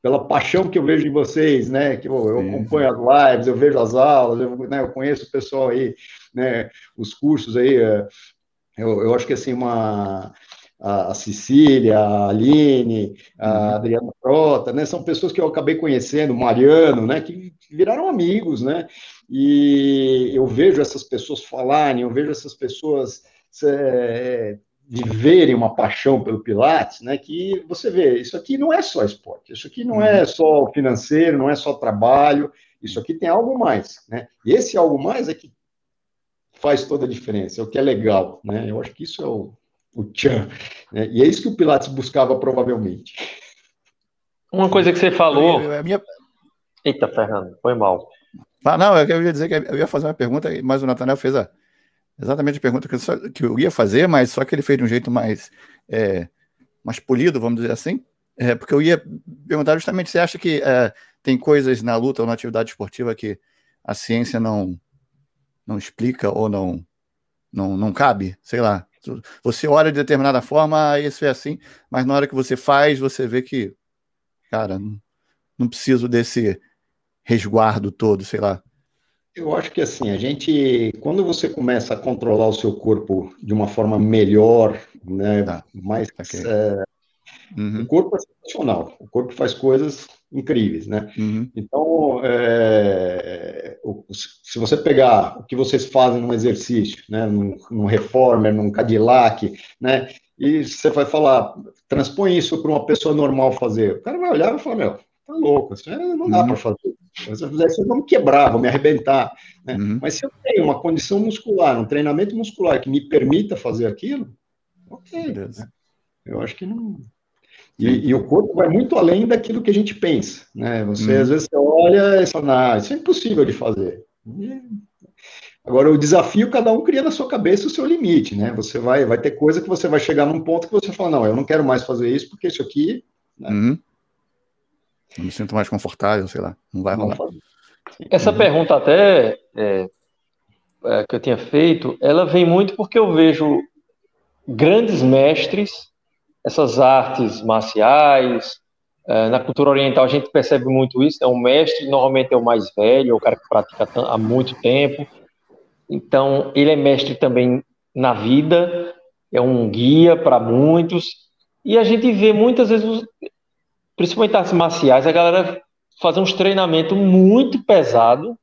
Pela paixão que eu vejo em vocês, né? Que eu, eu acompanho as lives, eu vejo as aulas, eu, né, eu conheço o pessoal aí, né? Os cursos aí. É, Eu, eu acho que assim, uma, a Cecília, a Aline, a uhum. Adriana Prota, né? São pessoas que eu acabei conhecendo, Mariano, né? Que viraram amigos, né? E eu vejo essas pessoas falarem, eu vejo essas pessoas é, viverem uma paixão pelo Pilates, né? Que você vê, isso aqui não é só esporte, isso aqui não é uhum. só financeiro, não é só trabalho, isso aqui tem algo mais, né? E esse algo mais é que faz toda a diferença, é o que é legal, né? Eu acho que isso é o, o tchan, né? E é isso que o Pilates buscava provavelmente. Uma coisa que você falou. Eu, eu, minha... Eita, Fernando, foi mal. Ah, não, eu ia dizer que eu ia fazer uma pergunta, mas o Nathaniel fez a, exatamente a pergunta que eu, só, que eu ia fazer, mas só que ele fez de um jeito mais, é, mais polido, vamos dizer assim. É, porque eu ia perguntar justamente, você acha que é, tem coisas na luta ou na atividade esportiva que a ciência não, não explica ou não, não, não cabe? Sei lá. Você olha de determinada forma, ah, isso é assim, mas na hora que você faz, você vê que, cara, não, não preciso desse resguardo todo, sei lá. Eu acho que assim, a gente, quando você começa a controlar o seu corpo de uma forma melhor, né, tá. mais okay. é, uhum. o corpo é sensacional, o corpo faz coisas incríveis, né? Uhum. Então, é, se você pegar o que vocês fazem num exercício, né, num, num reformer, num Cadillac, né, e você vai falar, transpõe isso para uma pessoa normal fazer, o cara vai olhar e vai falar, meu, tá louco, isso não dá uhum. para fazer. Se eu fizesse, vou me quebrar, vou me arrebentar. Né? Uhum. Mas se eu tenho uma condição muscular, um treinamento muscular que me permita fazer aquilo, ok. Né? Eu acho que não. E, e, o corpo vai muito além daquilo que a gente pensa. Né? Você, uhum. às vezes, você olha e fala, ah, isso é impossível de fazer. E... Agora, o desafio, cada um cria na sua cabeça o seu limite, né? Você vai, vai ter coisa que você vai chegar num ponto que você fala, não, eu não quero mais fazer isso, porque isso aqui né? uhum. Eu me sinto mais confortável, sei lá, não vai rolar. Essa uhum. pergunta até é, é, que eu tinha feito, ela vem muito porque eu vejo grandes mestres, essas artes marciais, é, na cultura oriental a gente percebe muito isso, é um mestre normalmente é o mais velho, é o cara que pratica há muito tempo, então ele é mestre também na vida, é um guia para muitos, e a gente vê muitas vezes principalmente artes marciais, a galera fazer uns treinamentos muito pesado,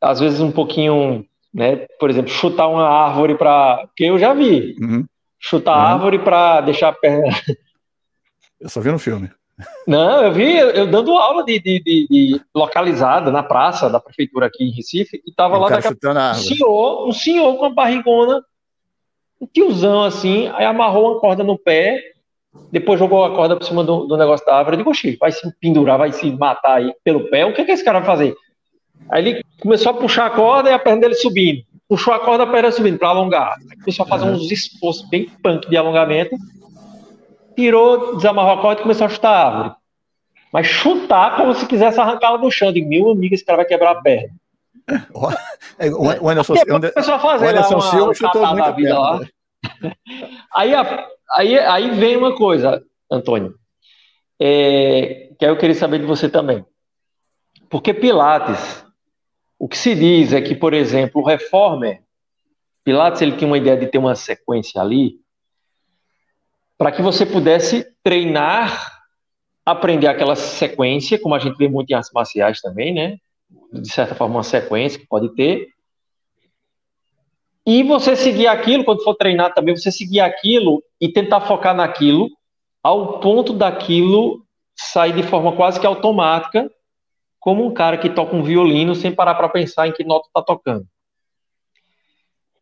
às vezes um pouquinho, né? Por exemplo, chutar uma árvore para, que eu já vi, uhum. Chutar uhum. árvore para deixar a perna. Eu só vi no filme. Não, eu vi eu, dando aula de, de, de, de, localizada na praça da prefeitura aqui em Recife e tava lá um senhor, um senhor com a barrigona, um tiozão assim, aí amarrou uma corda no pé depois jogou a corda por cima do, do negócio da árvore. Eu digo, oxi, vai se pendurar, vai se matar aí pelo pé. O que, é que esse cara vai fazer? Aí ele começou a puxar a corda e a perna dele subindo. Puxou a corda, a perna subindo para alongar. Aí começou a fazer uhum. uns esforços bem punk de alongamento. Tirou, desamarrou a corda e começou a chutar a árvore. Mas chutar como se quisesse arrancá-la do chão. Digo, meu amigo, esse cara vai quebrar a perna. o Anderson, o Anderson Silva chutou muito vida lá. [laughs] Aí a, aí, aí vem uma coisa, Antônio, é, que eu queria saber de você também. Porque Pilates, o que se diz é que, por exemplo, o reformer, Pilates ele tinha uma ideia de ter uma sequência ali, para que você pudesse treinar, aprender aquela sequência, como a gente vê muito em artes marciais também, né? De certa forma, uma sequência que pode ter, e você seguir aquilo, quando for treinar também, você seguir aquilo e tentar focar naquilo, ao ponto daquilo sair de forma quase que automática, como um cara que toca um violino sem parar para pensar em que nota está tocando.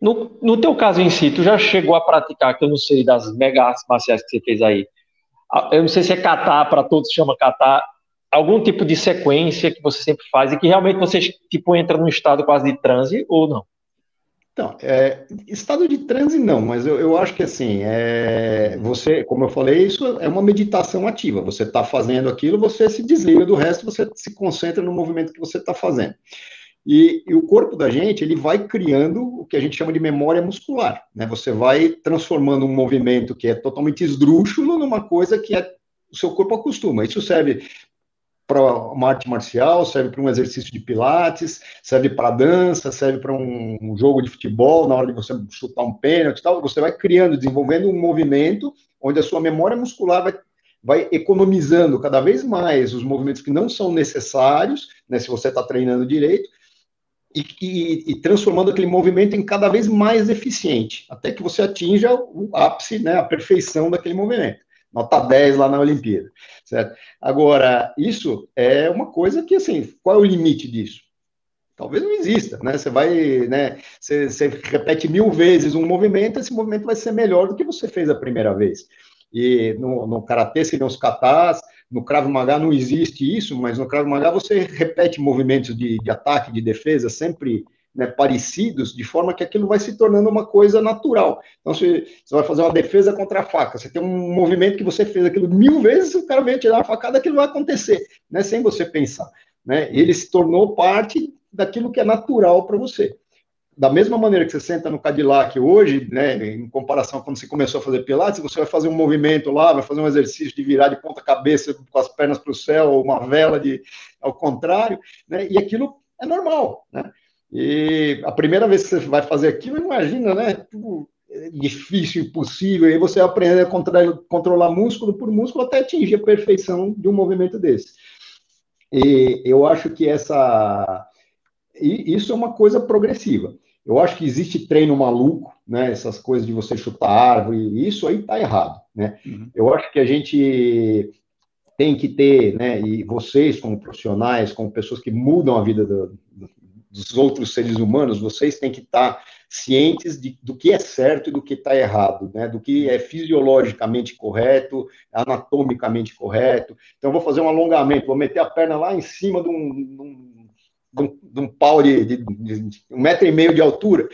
No, no teu caso em si, tu já chegou a praticar, que eu não sei, das mega artes marciais que você fez aí, eu não sei se é catar, para todos chama catar, algum tipo de sequência que você sempre faz e que realmente você, tipo, entra num estado quase de transe ou não? Então, é, estado de transe não, mas eu, eu acho que assim, é, você, como eu falei, isso é uma meditação ativa. Você está fazendo aquilo, você se desliga do resto, você se concentra no movimento que você está fazendo. E, e, o corpo da gente, ele vai criando o que a gente chama de memória muscular, né? Você vai transformando um movimento que é totalmente esdrúxulo numa coisa que é, o seu corpo acostuma. Isso serve para uma arte marcial, serve para um exercício de pilates, serve para dança, serve para um, um, jogo de futebol, na hora de você chutar um pênalti e tal, você vai criando, desenvolvendo um movimento onde a sua memória muscular vai, vai economizando cada vez mais os movimentos que não são necessários, né, se você está treinando direito, e, e, e, transformando aquele movimento em cada vez mais eficiente, até que você atinja o ápice, né, a perfeição daquele movimento nota 10 lá na Olimpíada, certo? Agora, isso é uma coisa que, assim, qual é o limite disso? Talvez não exista, né? Você vai, né? Você, você repete mil vezes um movimento, esse movimento vai ser melhor do que você fez a primeira vez. E no, no karatê seriam os katas, no Krav Maga não existe isso, mas no Krav Maga você repete movimentos de, de ataque, de defesa, sempre né, parecidos, de forma que aquilo vai se tornando uma coisa natural. Então, se você vai fazer uma defesa contra a faca, você tem um movimento que você fez aquilo mil vezes, o cara vem tirar uma facada, aquilo vai acontecer, né, sem você pensar. Né? Ele se tornou parte daquilo que é natural para você. Da mesma maneira que você senta no Cadillac hoje, né, em comparação com quando você começou a fazer Pilates, você vai fazer um movimento lá, vai fazer um exercício de virar de ponta cabeça com as pernas para o céu, ou uma vela de ao contrário, né, e aquilo é normal, né? E a primeira vez que você vai fazer aquilo, imagina, né? Tudo difícil, impossível, e aí você aprende a controlar, controlar músculo por músculo até atingir a perfeição de um movimento desse. E eu acho que essa. E isso é uma coisa progressiva. Eu acho que existe treino maluco, né? Essas coisas de você chutar árvore, isso aí tá errado, né? Uhum. Eu acho que a gente tem que ter, né? E vocês, como profissionais, como pessoas que mudam a vida do, dos outros seres humanos, vocês têm que estar cientes de, do que é certo e do que está errado, né? do que é fisiologicamente correto, anatomicamente correto. Então, vou fazer um alongamento, vou meter a perna lá em cima de um, de um, de um pau de, de, de, um metro e meio de altura,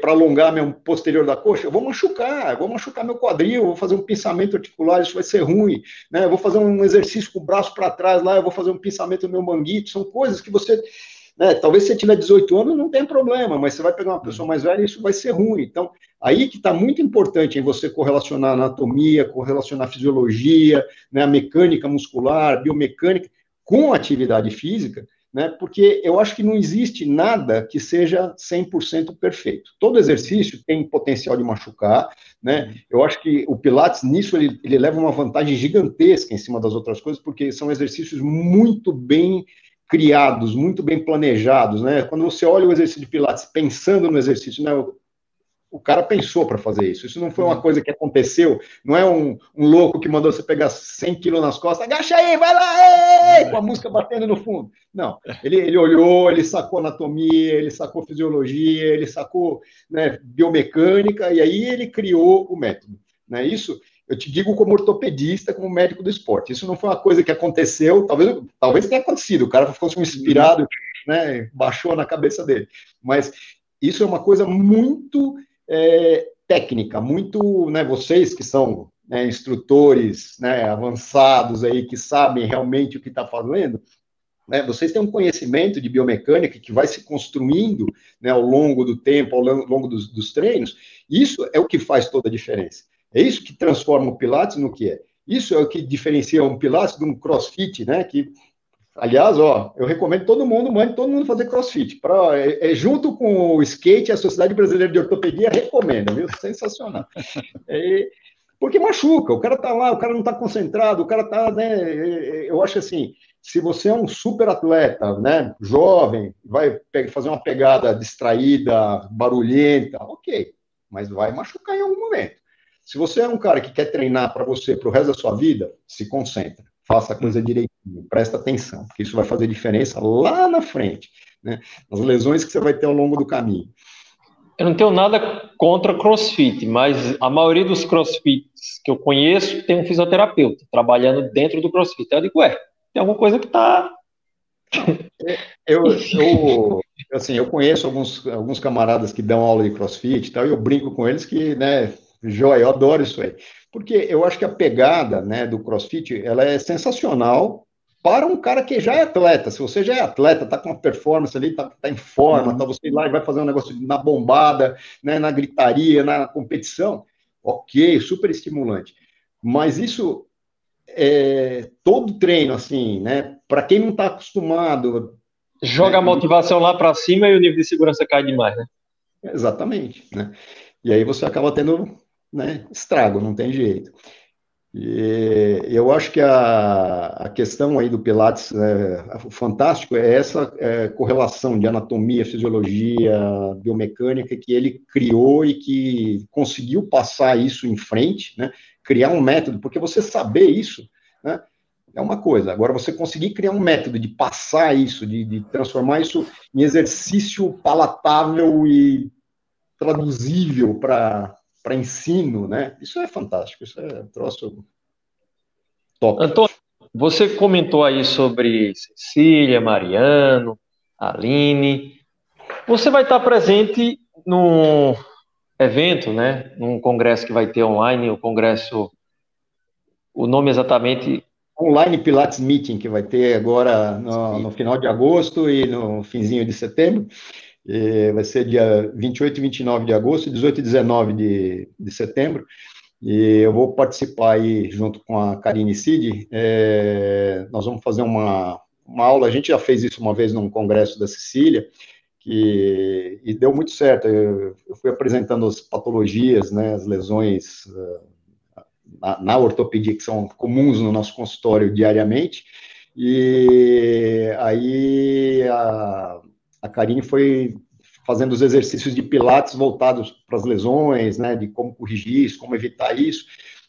para alongar meu posterior da coxa, eu vou machucar, eu vou machucar meu quadril, vou fazer um pensamento articular, isso vai ser ruim, né? Eu vou fazer um exercício com o braço para trás lá, eu vou fazer um pensamento no meu manguito, são coisas que você né? Talvez se você tiver 18 anos não tem problema, mas você vai pegar uma pessoa mais velha e isso vai ser ruim. Então, aí que está muito importante em você correlacionar anatomia, correlacionar fisiologia, né, a mecânica muscular, biomecânica, com atividade física, né, porque eu acho que não existe nada que seja 100% perfeito. Todo exercício tem potencial de machucar, né? Eu acho que o Pilates, nisso, ele, ele leva uma vantagem gigantesca em cima das outras coisas, porque são exercícios muito bem criados, muito bem planejados, né? Quando você olha o exercício de Pilates pensando no exercício, né? O, o cara pensou para fazer isso. Isso não foi uma uhum. coisa que aconteceu. Não é um, um louco que mandou você pegar 100 quilos nas costas, agacha aí, vai lá, ei! com a música batendo no fundo. Não. Ele, ele olhou, ele sacou anatomia, ele sacou fisiologia, ele sacou né, biomecânica, e aí ele criou o método. Né? Isso eu te digo como ortopedista, como médico do esporte. Isso não foi uma coisa que aconteceu, talvez, talvez tenha acontecido, o cara fosse um inspirado, né, baixou na cabeça dele. Mas isso é uma coisa muito é, técnica, muito, né, vocês que são né, instrutores né, avançados aí, que sabem realmente o que está fazendo, né, vocês têm um conhecimento de biomecânica que vai se construindo né, ao longo do tempo, ao longo dos, dos treinos, isso é o que faz toda a diferença. É isso que transforma o Pilates no que é. Isso é o que diferencia um Pilates de um CrossFit, né? Que, aliás, ó, eu recomendo todo mundo, mande todo mundo fazer CrossFit. Pra, é, é, junto com o skate, a Sociedade Brasileira de Ortopedia recomenda, viu? Sensacional. [laughs] É, porque machuca, o cara tá lá, o cara não tá concentrado, o cara tá, né? É, é, eu acho assim, se você é um super atleta, né, jovem, vai fazer uma pegada distraída, barulhenta, ok, mas vai machucar em algum momento. Se você é um cara que quer treinar para você, para o resto da sua vida, se concentra, faça a coisa direitinho, presta atenção, porque isso vai fazer diferença lá na frente, né? Nas lesões que você vai ter ao longo do caminho. Eu não tenho nada contra crossfit, mas a maioria dos crossfits que eu conheço tem um fisioterapeuta trabalhando dentro do crossfit. Eu digo, ué, tem alguma coisa que está. eu, eu, assim, eu conheço alguns, alguns camaradas que dão aula de crossfit e tal, e eu brinco com eles que, né, Joia, eu adoro isso aí. Porque eu acho que a pegada né, do crossfit ela é sensacional para um cara que já é atleta. Se você já é atleta, está com uma performance ali, está tá em forma, tá você ir lá e vai fazer um negócio na bombada, né, na gritaria, na competição, ok, super estimulante. Mas isso é, todo treino, assim, né? Para quem não está acostumado. Joga né, a motivação lá para cima e o nível de segurança cai demais, né? Exatamente, né? E aí você acaba tendo né, estrago, não tem jeito. E eu acho que a, a questão aí do Pilates, é, fantástico é essa é, correlação de anatomia, fisiologia, biomecânica que ele criou e que conseguiu passar isso em frente, né? criar um método, porque você saber isso né, é uma coisa, agora você conseguir criar um método de passar isso, de, de transformar isso em exercício palatável e traduzível para para ensino, né? Isso é fantástico, isso é um troço top. Antônio, você comentou aí sobre Cecília, Mariano, Aline. Você vai estar presente num evento, né? Num congresso que vai ter online, o congresso, o nome exatamente Online Pilates Meeting, que vai ter agora no, no, final de agosto e no finzinho de setembro. E vai ser dia 28 e 29 de agosto, 18 e 19 de, de setembro. E eu vou participar aí junto com a Karine Cid. É, nós vamos fazer uma, uma aula. A gente já fez isso uma vez num congresso da Sicília, que, e deu muito certo. Eu, eu fui apresentando as patologias, né, as lesões uh, na, na ortopedia que são comuns no nosso consultório diariamente. E aí a, a Karine foi fazendo os exercícios de pilates voltados para as lesões, né, de como corrigir isso, como evitar isso.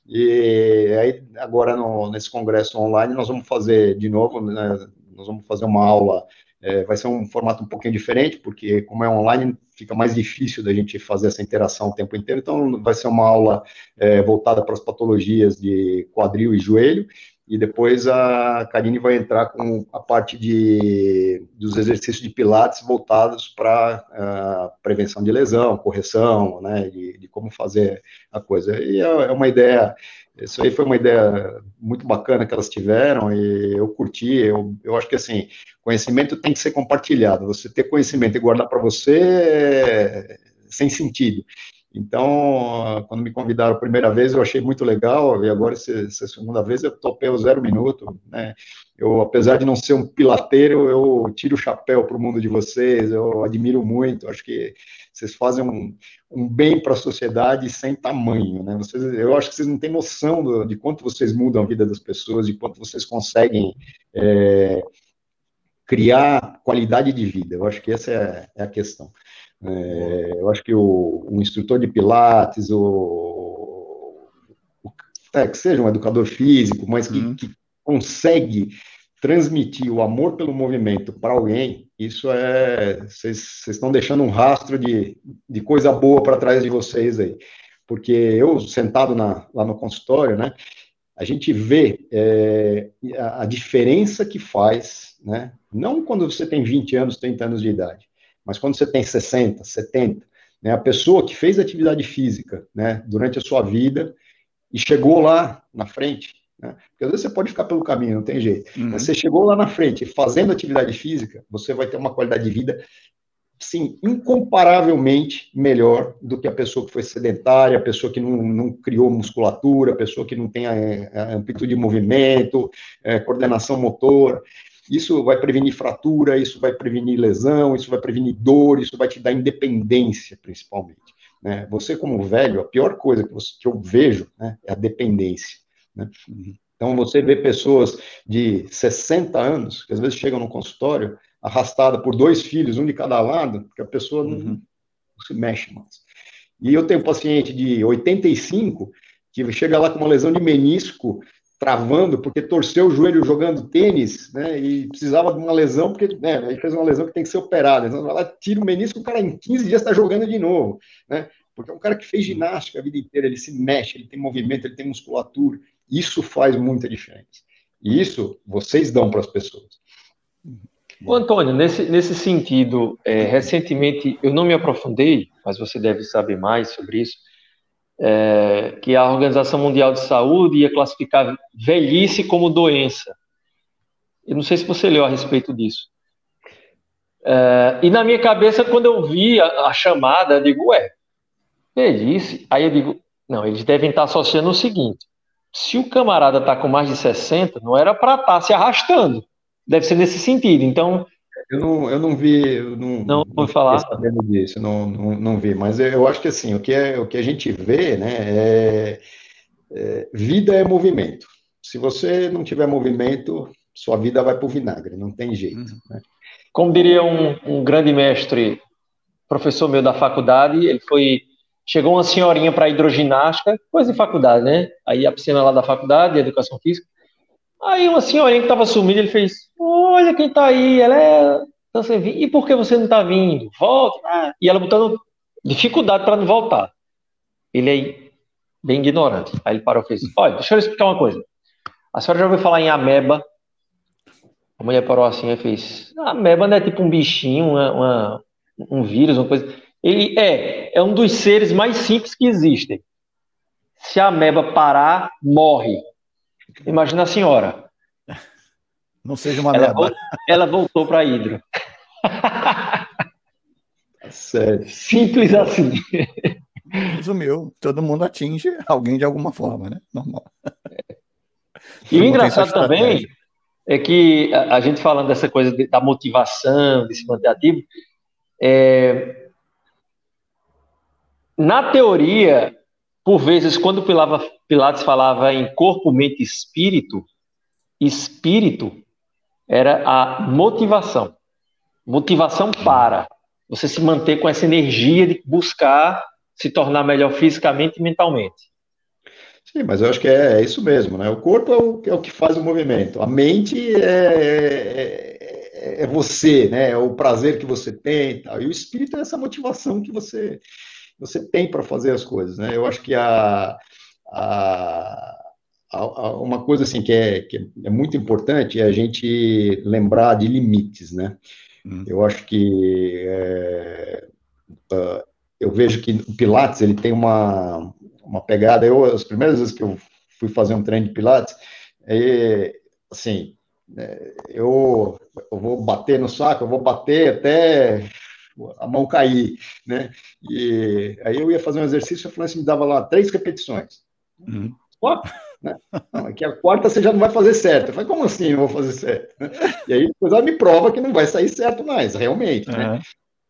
E aí, agora, no, nesse congresso online, nós vamos fazer de novo, né, nós vamos fazer uma aula, é, vai ser um formato um pouquinho diferente, porque como é online, fica mais difícil da gente fazer essa interação o tempo inteiro, então vai ser uma aula é, voltada para as patologias de quadril e joelho, e depois a Karine vai entrar com a parte de, dos exercícios de pilates voltados para uh, prevenção de lesão, correção, né, de, de, como fazer a coisa. E é, é, uma ideia, isso aí foi uma ideia muito bacana que elas tiveram e eu curti, eu, eu acho que assim, conhecimento tem que ser compartilhado, você ter conhecimento e guardar para você é sem sentido. Então, quando me convidaram a primeira vez, eu achei muito legal, e agora, essa, segunda vez, eu topei o zero minuto, né? Eu, apesar de não ser um pilateiro, eu tiro o chapéu para o mundo de vocês, eu admiro muito, acho que vocês fazem um, um bem para a sociedade sem tamanho, né? Vocês, eu acho que vocês não têm noção do, de quanto vocês mudam a vida das pessoas, de quanto vocês conseguem é, criar qualidade de vida, eu acho que essa é, é a questão. É, eu acho que o, o, instrutor de Pilates, o, o é, que seja um educador físico, mas que, uhum. que consegue transmitir o amor pelo movimento para alguém, isso é. Vocês estão deixando um rastro de, de coisa boa para trás de vocês aí. Porque eu, sentado na, lá no consultório, né, a gente vê é, a, a, diferença que faz, né, não quando você tem 20 anos, 30 anos de idade, mas quando você tem 60, 70, né, a pessoa que fez atividade física né, durante a sua vida e chegou lá na frente, né, porque às vezes você pode ficar pelo caminho, não tem jeito, uhum. mas você chegou lá na frente fazendo atividade física, você vai ter uma qualidade de vida sim, incomparavelmente melhor do que a pessoa que foi sedentária, a pessoa que não, não criou musculatura, a pessoa que não tem a, a amplitude de movimento, é, coordenação motor. Isso vai prevenir fratura, isso vai prevenir lesão, isso vai prevenir dor, isso vai te dar independência, principalmente. Né? Você, como velho, a pior coisa que, você, que eu vejo né, é a dependência. Né? Então, você vê pessoas de 60 anos, que às vezes chegam no consultório, arrastada por dois filhos, um de cada lado, que a pessoa não, uhum. não se mexe mais. E eu tenho um paciente de 85 que chega lá com uma lesão de menisco travando porque torceu o joelho jogando tênis, né? E precisava de uma lesão, porque né, aí fez uma lesão que tem que ser operada. Então, ela tira o menisco, o cara em 15 dias está jogando de novo, né? Porque é um cara que fez ginástica a vida inteira, ele se mexe, ele tem movimento, ele tem musculatura. Isso faz muita diferença. E isso vocês dão para as pessoas. Ô, Antônio, nesse, nesse sentido, é, recentemente eu não me aprofundei, mas você deve saber mais sobre isso é, que a Organização Mundial de Saúde ia classificar velhice como doença. Eu não sei se você leu a respeito disso. É, e na minha cabeça, quando eu vi a, a, chamada, eu digo, ué, velhice? Aí eu digo, não, eles devem estar associando o seguinte: se o camarada tá com mais de 60, não era para estar tá se arrastando. Deve ser nesse sentido. Então. Eu não, eu não vi. Eu não, não vou falar. sabendo disso, não, não, não vi. Mas eu acho que assim, o que, é, o que a gente vê, né, é, é vida é movimento. Se você não tiver movimento, sua vida vai para o vinagre, não tem jeito. Uhum. Né? Como diria um, um grande mestre, professor meu da faculdade, ele foi chegou uma senhorinha para hidroginástica, coisa de faculdade, né? Aí a piscina lá da faculdade, de educação física. Aí uma senhorinha que estava sumida, ele fez: Olha quem está aí, ela é. Então, você e por que você não está vindo? Volta. Ah. E ela botando dificuldade para não voltar. Ele aí, bem ignorante. Aí ele parou e fez: Olha, deixa eu explicar uma coisa. A senhora já ouviu falar em ameba? A mulher parou assim e fez: Ameba não é tipo um bichinho, uma, uma, um vírus, uma coisa. Ele é, é um dos seres mais simples que existem. Se a ameba parar, morre. Imagina a senhora. Não seja uma ela Voltou, ela voltou para Hidro. [laughs] Sério. Simples assim. Resumiu. Todo mundo atinge alguém de alguma forma, né? Normal. E o engraçado também é que a, a, gente falando dessa coisa de, da motivação, de se manter ativo, é, na teoria, por vezes, quando Pilatos falava em corpo, mente e espírito, espírito era a motivação. Motivação para você se manter com essa energia de buscar se tornar melhor fisicamente e mentalmente. Sim, mas eu acho que é, é isso mesmo, né? O corpo é o, é o, que faz o movimento. A mente é, é, é, você, né? É o prazer que você tem e tal. E o espírito é essa motivação que você você tem para fazer as coisas, né? Eu acho que a, a, uma coisa assim que é, que é muito importante é a gente lembrar de limites, né? Hum. Eu acho que é, uh, eu vejo que o Pilates ele tem uma, uma pegada. Eu as primeiras vezes que eu fui fazer um treino de Pilates, é, assim, é, eu, eu vou bater no saco, eu vou bater até a mão cair, né? E aí eu ia fazer um exercício, a França me dava lá três repetições. Uhum. Né? Não, aqui a quarta você já não vai fazer certo. Eu falei, como assim não vou fazer certo? E aí depois ela me prova que não vai sair certo mais, realmente, uhum. né?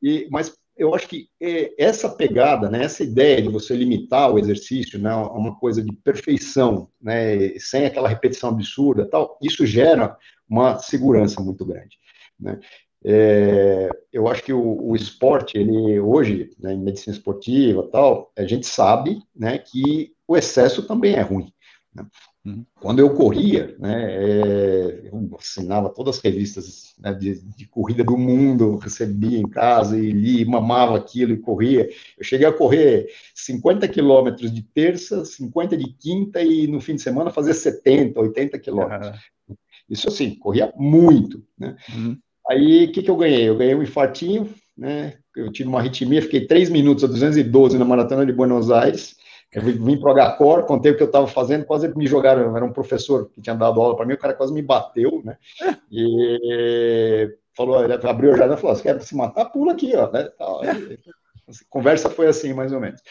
E, mas eu acho que é, essa pegada, né, essa ideia de você limitar o exercício, né, uma coisa de perfeição, né, sem aquela repetição absurda, tal, isso gera uma segurança muito grande. Né? É, eu acho que o, o, esporte, ele hoje, né, em medicina esportiva tal, a gente sabe né, que o excesso também é ruim. Né? Uhum. Quando eu corria, né, é, eu assinava todas as revistas né, de, de, corrida do mundo, recebia em casa e li, mamava aquilo e corria. Eu cheguei a correr 50 quilômetros de terça, 50 de quinta e no fim de semana fazer 70, 80 quilômetros. Uhum. Isso assim, corria muito. Né? Uhum. Aí, o que, que eu ganhei? Eu ganhei um infartinho, né? Eu tive uma arritmia, fiquei 3 minutos a 212 na maratona de Buenos Aires. Eu vim para o HCOR, contei o que eu estava fazendo, quase me jogaram. Era um professor que tinha dado aula para mim, o cara quase me bateu, né? [laughs] E falou, ele abriu a janela e falou: Você quer se matar? Pula aqui, ó. Né? A conversa foi assim, mais ou menos.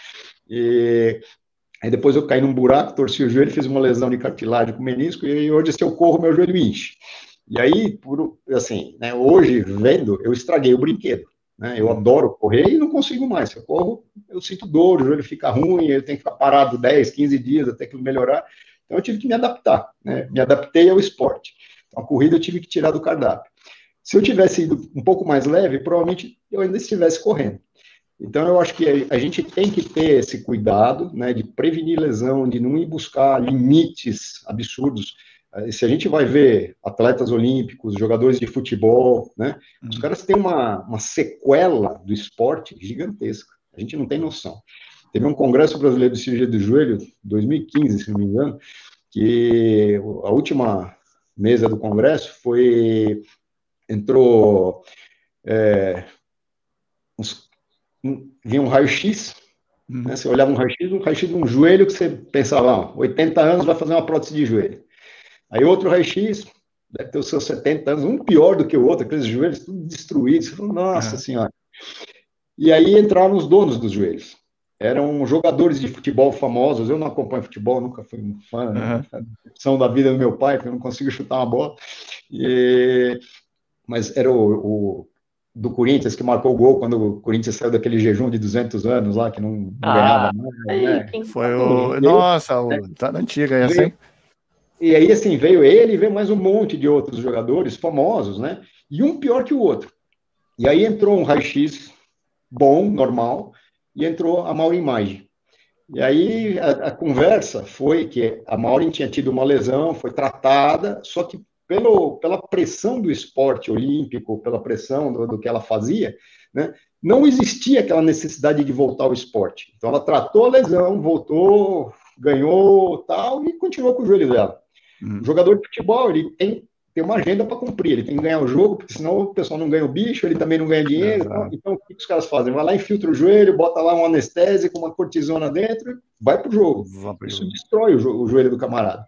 E aí depois eu caí num buraco, torci o joelho, fiz uma lesão de cartilagem com menisco, e hoje, se eu corro, meu joelho enche. E aí, por, assim, né, hoje, vendo, eu estraguei o brinquedo. Né? Eu adoro correr e não consigo mais. Se eu corro, eu sinto dor, o joelho fica ruim, eu tenho que ficar parado 10, 15 dias até que melhorar. Então, eu tive que me adaptar. Né? Me adaptei ao esporte. Então, a corrida eu tive que tirar do cardápio. Se eu tivesse ido um pouco mais leve, provavelmente eu ainda estivesse correndo. Então, eu acho que a gente tem que ter esse cuidado né, de prevenir lesão, de não ir buscar limites absurdos. Se a gente vai ver atletas olímpicos, jogadores de futebol, né, os uhum. caras têm uma, uma sequela do esporte gigantesca. A gente não tem noção. Teve um Congresso Brasileiro de Cirurgia do Joelho, 2015, se não me engano, que a última mesa do Congresso foi. entrou. É, uns, um, vinha um raio-x, uhum. né, você olhava um raio-x, um raio-x de um joelho que você pensava, ah, 80 anos vai fazer uma prótese de joelho. Aí outro raio-x, deve ter os seus 70 anos, um pior do que o outro, aqueles joelhos tudo destruídos. Você fala, nossa é. senhora. E aí entraram os donos dos joelhos. eram jogadores de futebol famosos. Eu não acompanho futebol, nunca fui um fã. Né? São da vida do meu pai, porque eu não consigo [laughs] chutar uma bola. E... Mas era o, o, do Corinthians que marcou o gol quando o Corinthians saiu daquele jejum de 200 anos lá, que não, não ah, ganhava mais. Né? Foi o. Nossa, o... tá na antiga essa, hein? E aí, assim, veio ele e veio mais um monte de outros jogadores famosos, né? E um pior que o outro. E aí entrou um raio-x bom, normal, e entrou a Maureen Maggi. E aí a, a, conversa foi que a Maureen tinha tido uma lesão, foi tratada, só que pelo, pela pressão do esporte olímpico, pela pressão do, do que ela fazia, né, não existia aquela necessidade de voltar ao esporte. Então ela tratou a lesão, voltou, ganhou tal e continuou com o joelho dela. Hum. O jogador de futebol, ele tem tem uma agenda para cumprir, ele tem que ganhar o jogo, porque senão o pessoal não ganha o bicho, ele também não ganha dinheiro. Então, então, o que os caras fazem? Vai lá, infiltra o joelho, bota lá um anestésico, uma cortisona dentro, vai para o jogo. Isso jogo. destrói o, jo o joelho do camarada.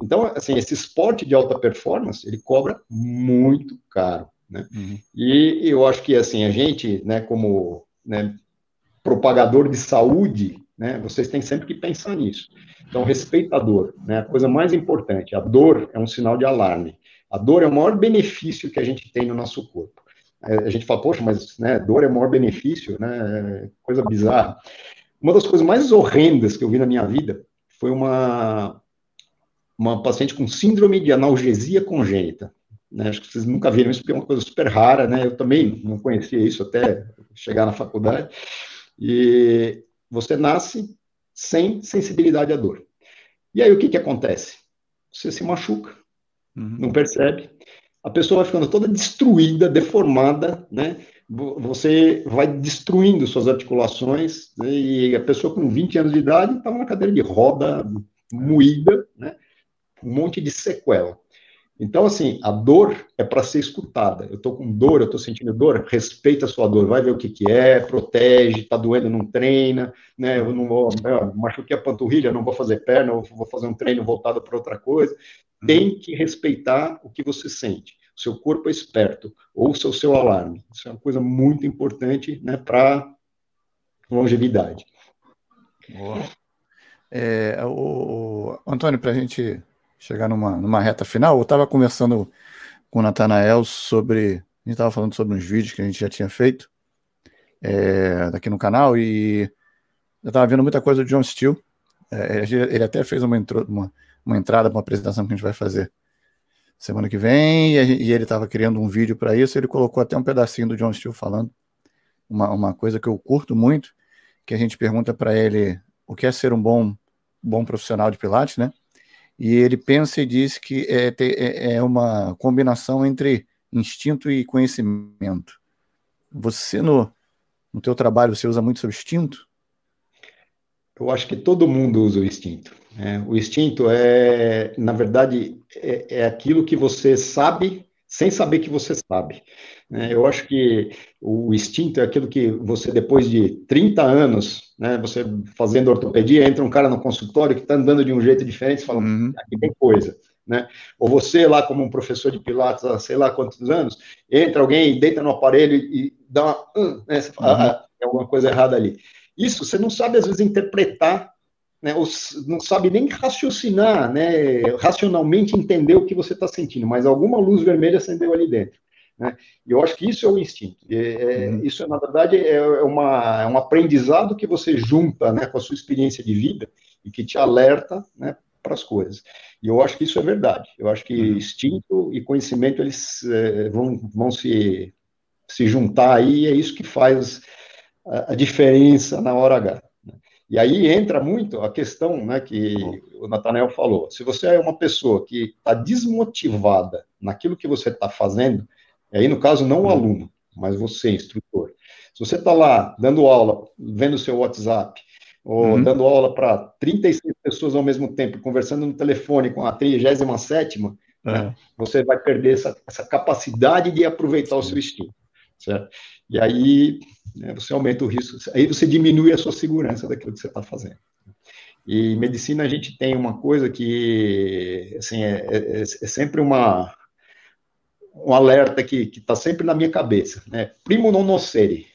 Então, assim, esse esporte de alta performance, ele cobra muito caro, né? Uhum. E eu acho que, assim, a gente, né, como né, propagador de saúde, né, vocês têm sempre que pensar nisso. Então, respeita a dor, né? A coisa mais importante, a dor é um sinal de alarme. A dor é o maior benefício que a gente tem no nosso corpo. É, a gente fala, poxa, mas né, dor é o maior benefício, né? Coisa bizarra. Uma das coisas mais horrendas que eu vi na minha vida foi uma, uma paciente com síndrome de analgesia congênita. Né? Acho que vocês nunca viram isso, porque é uma coisa super rara, né? Eu também não conhecia isso até chegar na faculdade. E você nasce sem sensibilidade à dor. E aí o que, que acontece? Você se machuca, uhum. não percebe. A pessoa vai ficando toda destruída, deformada, né? Você vai destruindo suas articulações, né? e a pessoa com 20 anos de idade estava na cadeira de roda, moída, né? Um monte de sequela. Então, assim, a dor é para ser escutada. Eu estou com dor, eu estou sentindo dor, respeita a sua dor, vai ver o que, que é, protege, está doendo, não treina, né? Eu não vou, eu machuquei a panturrilha, não vou fazer perna, eu vou fazer um treino voltado para outra coisa. Tem que respeitar o que você sente. O seu corpo é esperto, ouça o seu alarme. Isso é uma coisa muito importante né, para longevidade. Boa. É, o, o Antônio, para a gente chegar numa, numa reta final, eu estava conversando com o Natanael sobre. A gente estava falando sobre uns vídeos que a gente já tinha feito é, aqui no canal e eu estava vendo muita coisa do John Steele. É, ele até fez uma, intro, uma, uma entrada para uma apresentação que a gente vai fazer semana que vem e, e ele estava criando um vídeo para isso. Ele colocou até um pedacinho do John Steele falando uma, uma coisa que eu curto muito, que a gente pergunta para ele o que é ser um bom bom profissional de Pilates, né? E ele pensa e diz que é, é, é uma combinação entre instinto e conhecimento. Você, no, no teu trabalho, você usa muito seu instinto? Eu acho que todo mundo usa o instinto. Né? O instinto é, na verdade, é, é aquilo que você sabe sem saber que você sabe. Né? Eu acho que o instinto é aquilo que você, depois de 30 anos, né, você fazendo ortopedia, entra um cara no consultório que está andando de um jeito diferente e fala, uhum. aqui tem coisa. Né? Ou você lá como um professor de pilates há sei lá quantos anos, entra alguém, deita no aparelho e, dá uma, uh, né? você fala, uhum. ah, tem alguma coisa errada ali. Isso você não sabe às vezes interpretar né, não sabe nem raciocinar, né, racionalmente entender o que você está sentindo, mas alguma luz vermelha acendeu ali dentro. Né? E eu acho que isso é o instinto. É, uhum. Isso, na verdade, é, uma, é um aprendizado que você junta né, com a sua experiência de vida e que te alerta né, para as coisas. E eu acho que isso é verdade. Eu acho que uhum. instinto e conhecimento eles é, vão, vão se, se juntar aí, e é isso que faz a, a diferença na hora H. E aí entra muito a questão né, que o Nathanael falou. Se você é uma pessoa que está desmotivada naquilo que você está fazendo, aí no caso não o aluno, mas você, instrutor. Se você está lá dando aula, vendo o seu WhatsApp, ou uhum. dando aula para 36 pessoas ao mesmo tempo, conversando no telefone com a 37 né, uhum. você vai perder essa, essa capacidade de aproveitar Sim. o seu estilo. Certo? E aí né, você aumenta o risco, aí você diminui a sua segurança daquilo que você está fazendo. E em medicina a gente tem uma coisa que assim, é, é, é sempre uma, um alerta que está sempre na minha cabeça. Né? Primo non nocere.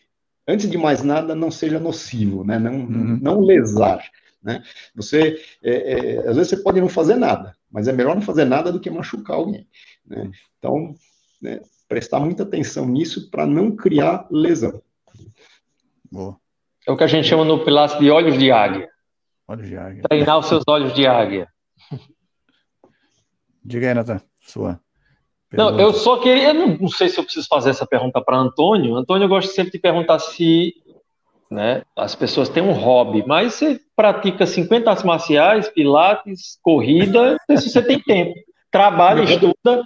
antes de mais nada, não seja nocivo, né? Não, uhum. não lesar. Né? Você, é, é, às vezes, você pode não fazer nada, mas é melhor não fazer nada do que machucar alguém. Né? Então, né, prestar muita atenção nisso para não criar lesão. Boa. É o que a gente chama no Pilates de olhos de águia. Olhos de águia. Treinar os seus olhos de águia. Diga aí, Nathan, sua. Pergunta. Não, eu só queria, não, não, sei se eu preciso fazer essa pergunta para Antônio. Antônio, eu gosto sempre de perguntar se né, as pessoas têm um hobby, mas você pratica 50 artes marciais, pilates, corrida, não sei se você tem tempo. Trabalha, estuda.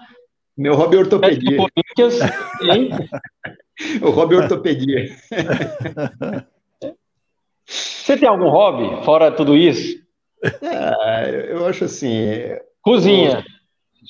Meu hobby é ortopedia. [laughs] o hobby é ortopedia. [laughs] Você tem algum hobby fora tudo isso? É, eu acho assim. Cozinha.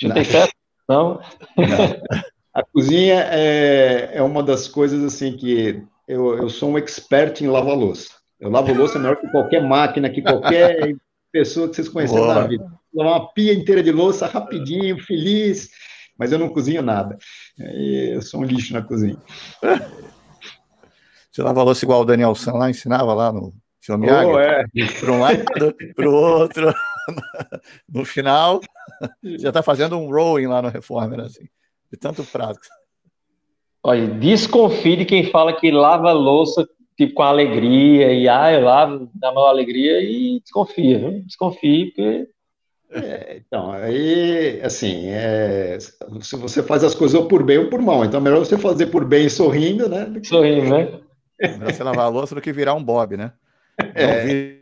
Não, não tem certo? Não? não. [laughs] A cozinha é, é uma das coisas assim que eu, eu sou um expert em lavar louça. Eu lavo louça melhor que qualquer máquina, que qualquer pessoa que vocês conheceram na vida. Lavar uma pia inteira de louça rapidinho, feliz, mas eu não cozinho nada. Eu sou um lixo na cozinha. [laughs] Você lava louça igual o Daniel San lá ensinava lá no Miyagi? Oh, é. Para um lado, para o outro. [laughs] No final, já está fazendo um rowing lá no Reformer, assim, de tanto prato. Olha, desconfie de quem fala que lava louça tipo com alegria e ah, eu lavo dá maior alegria e desconfia, viu? desconfie porque é, então, aí, assim, é, se você faz as coisas ou por bem ou por mal, então é melhor você fazer por bem sorrindo, né? Sorrindo, né? É melhor você lavar a louça do que virar um Bob, né? É.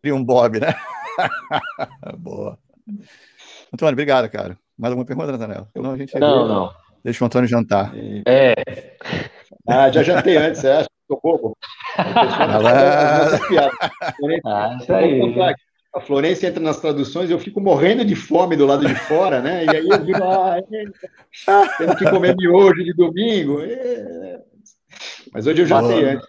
Vire um Bob, né? [laughs] Boa. Antônio, obrigado, cara. Mais alguma pergunta, Nathaniel? Não, a gente não, não. Deixa o Antônio jantar. É. Ah, já jantei antes, você acha que estou bobo? Ah, ah, isso aí. A Florência entra nas traduções e eu fico morrendo de fome do lado de fora, né? E aí eu digo, ah, é, tendo que comer miojo de domingo. É. Mas hoje eu jantei antes.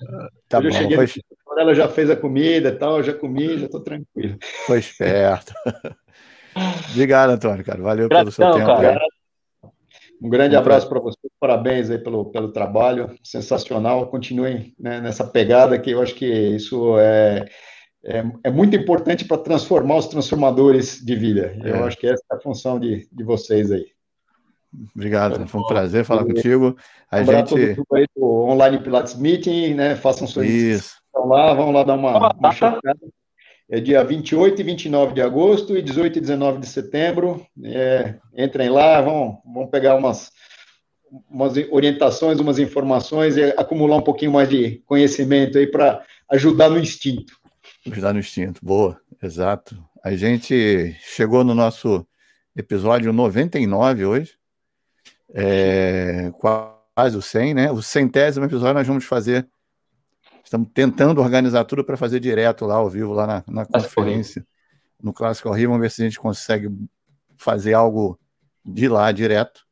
Tá hoje bom, eu cheguei foi... ela já fez a comida e tal, eu já comi, já estou tranquilo. Foi esperto. Obrigado, Antônio, cara. Valeu Gratidão, pelo seu tempo. Cara. Um grande abraço para você, parabéns aí pelo, pelo trabalho, sensacional. Continuem né, nessa pegada que eu acho que isso é, é, é muito importante para transformar os transformadores de vida. É. Eu acho que essa é a função de, de vocês aí. Obrigado, foi um prazer falar e, contigo. A um gente aí do online Pilates Meeting, né? Façam suas Isso. lá, vamos lá dar uma, uma checada. É dia 28 e 29 de agosto e 18 e 19 de setembro. É, entrem lá, vão, vão pegar umas, umas orientações, umas informações e acumular um pouquinho mais de conhecimento aí para ajudar no instinto. Ajudar no instinto, boa, exato. A gente chegou no nosso episódio 99 hoje, é, quase o 100, né? O centésimo episódio nós vamos fazer Estamos tentando organizar tudo para fazer direto lá ao vivo, lá na, na conferência, no Clássico ao Rio. Vamos ver se a gente consegue fazer algo de lá direto.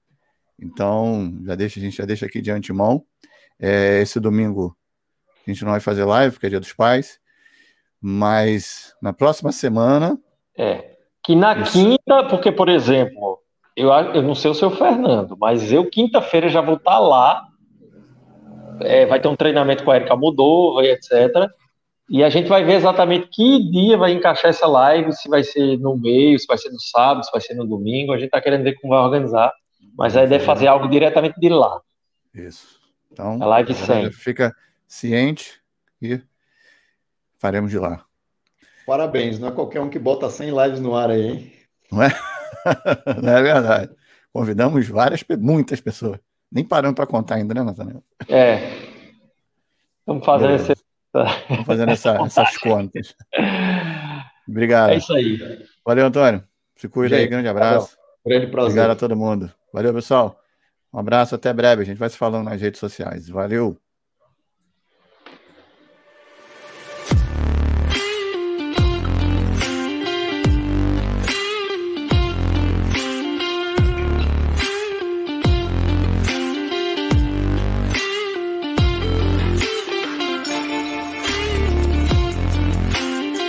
Então, já deixa, a gente já deixa aqui de antemão. É, esse domingo a gente não vai fazer live, porque é dia dos pais. Mas na próxima semana. É. Que na isso... quinta, porque, por exemplo, eu, eu não sei o seu Fernando, mas eu quinta-feira já vou estar lá é, vai ter um treinamento com a Erika Moldova e etc. E a gente vai ver exatamente que dia vai encaixar essa live, se vai ser no meio, se vai ser no sábado, se vai ser no domingo. A gente está querendo ver como vai organizar, mas a ideia é fazer algo diretamente de lá. Isso. Então, a live 100. Fica ciente e faremos de lá. Parabéns, não é qualquer um que bota 100 lives no ar aí, hein? Não é? [laughs] não é verdade. Convidamos várias, muitas pessoas. Nem parando para contar ainda, né, Nathaniel? É. Estamos fazendo, esse... Estamos fazendo essa, [laughs] essas contas. Obrigado. É isso aí. Valeu, Antônio. Se cuida Gente, aí, grande abraço. Grande prazer. Obrigado a todo mundo. Valeu, pessoal. Um abraço, até breve. A gente vai se falando nas redes sociais. Valeu.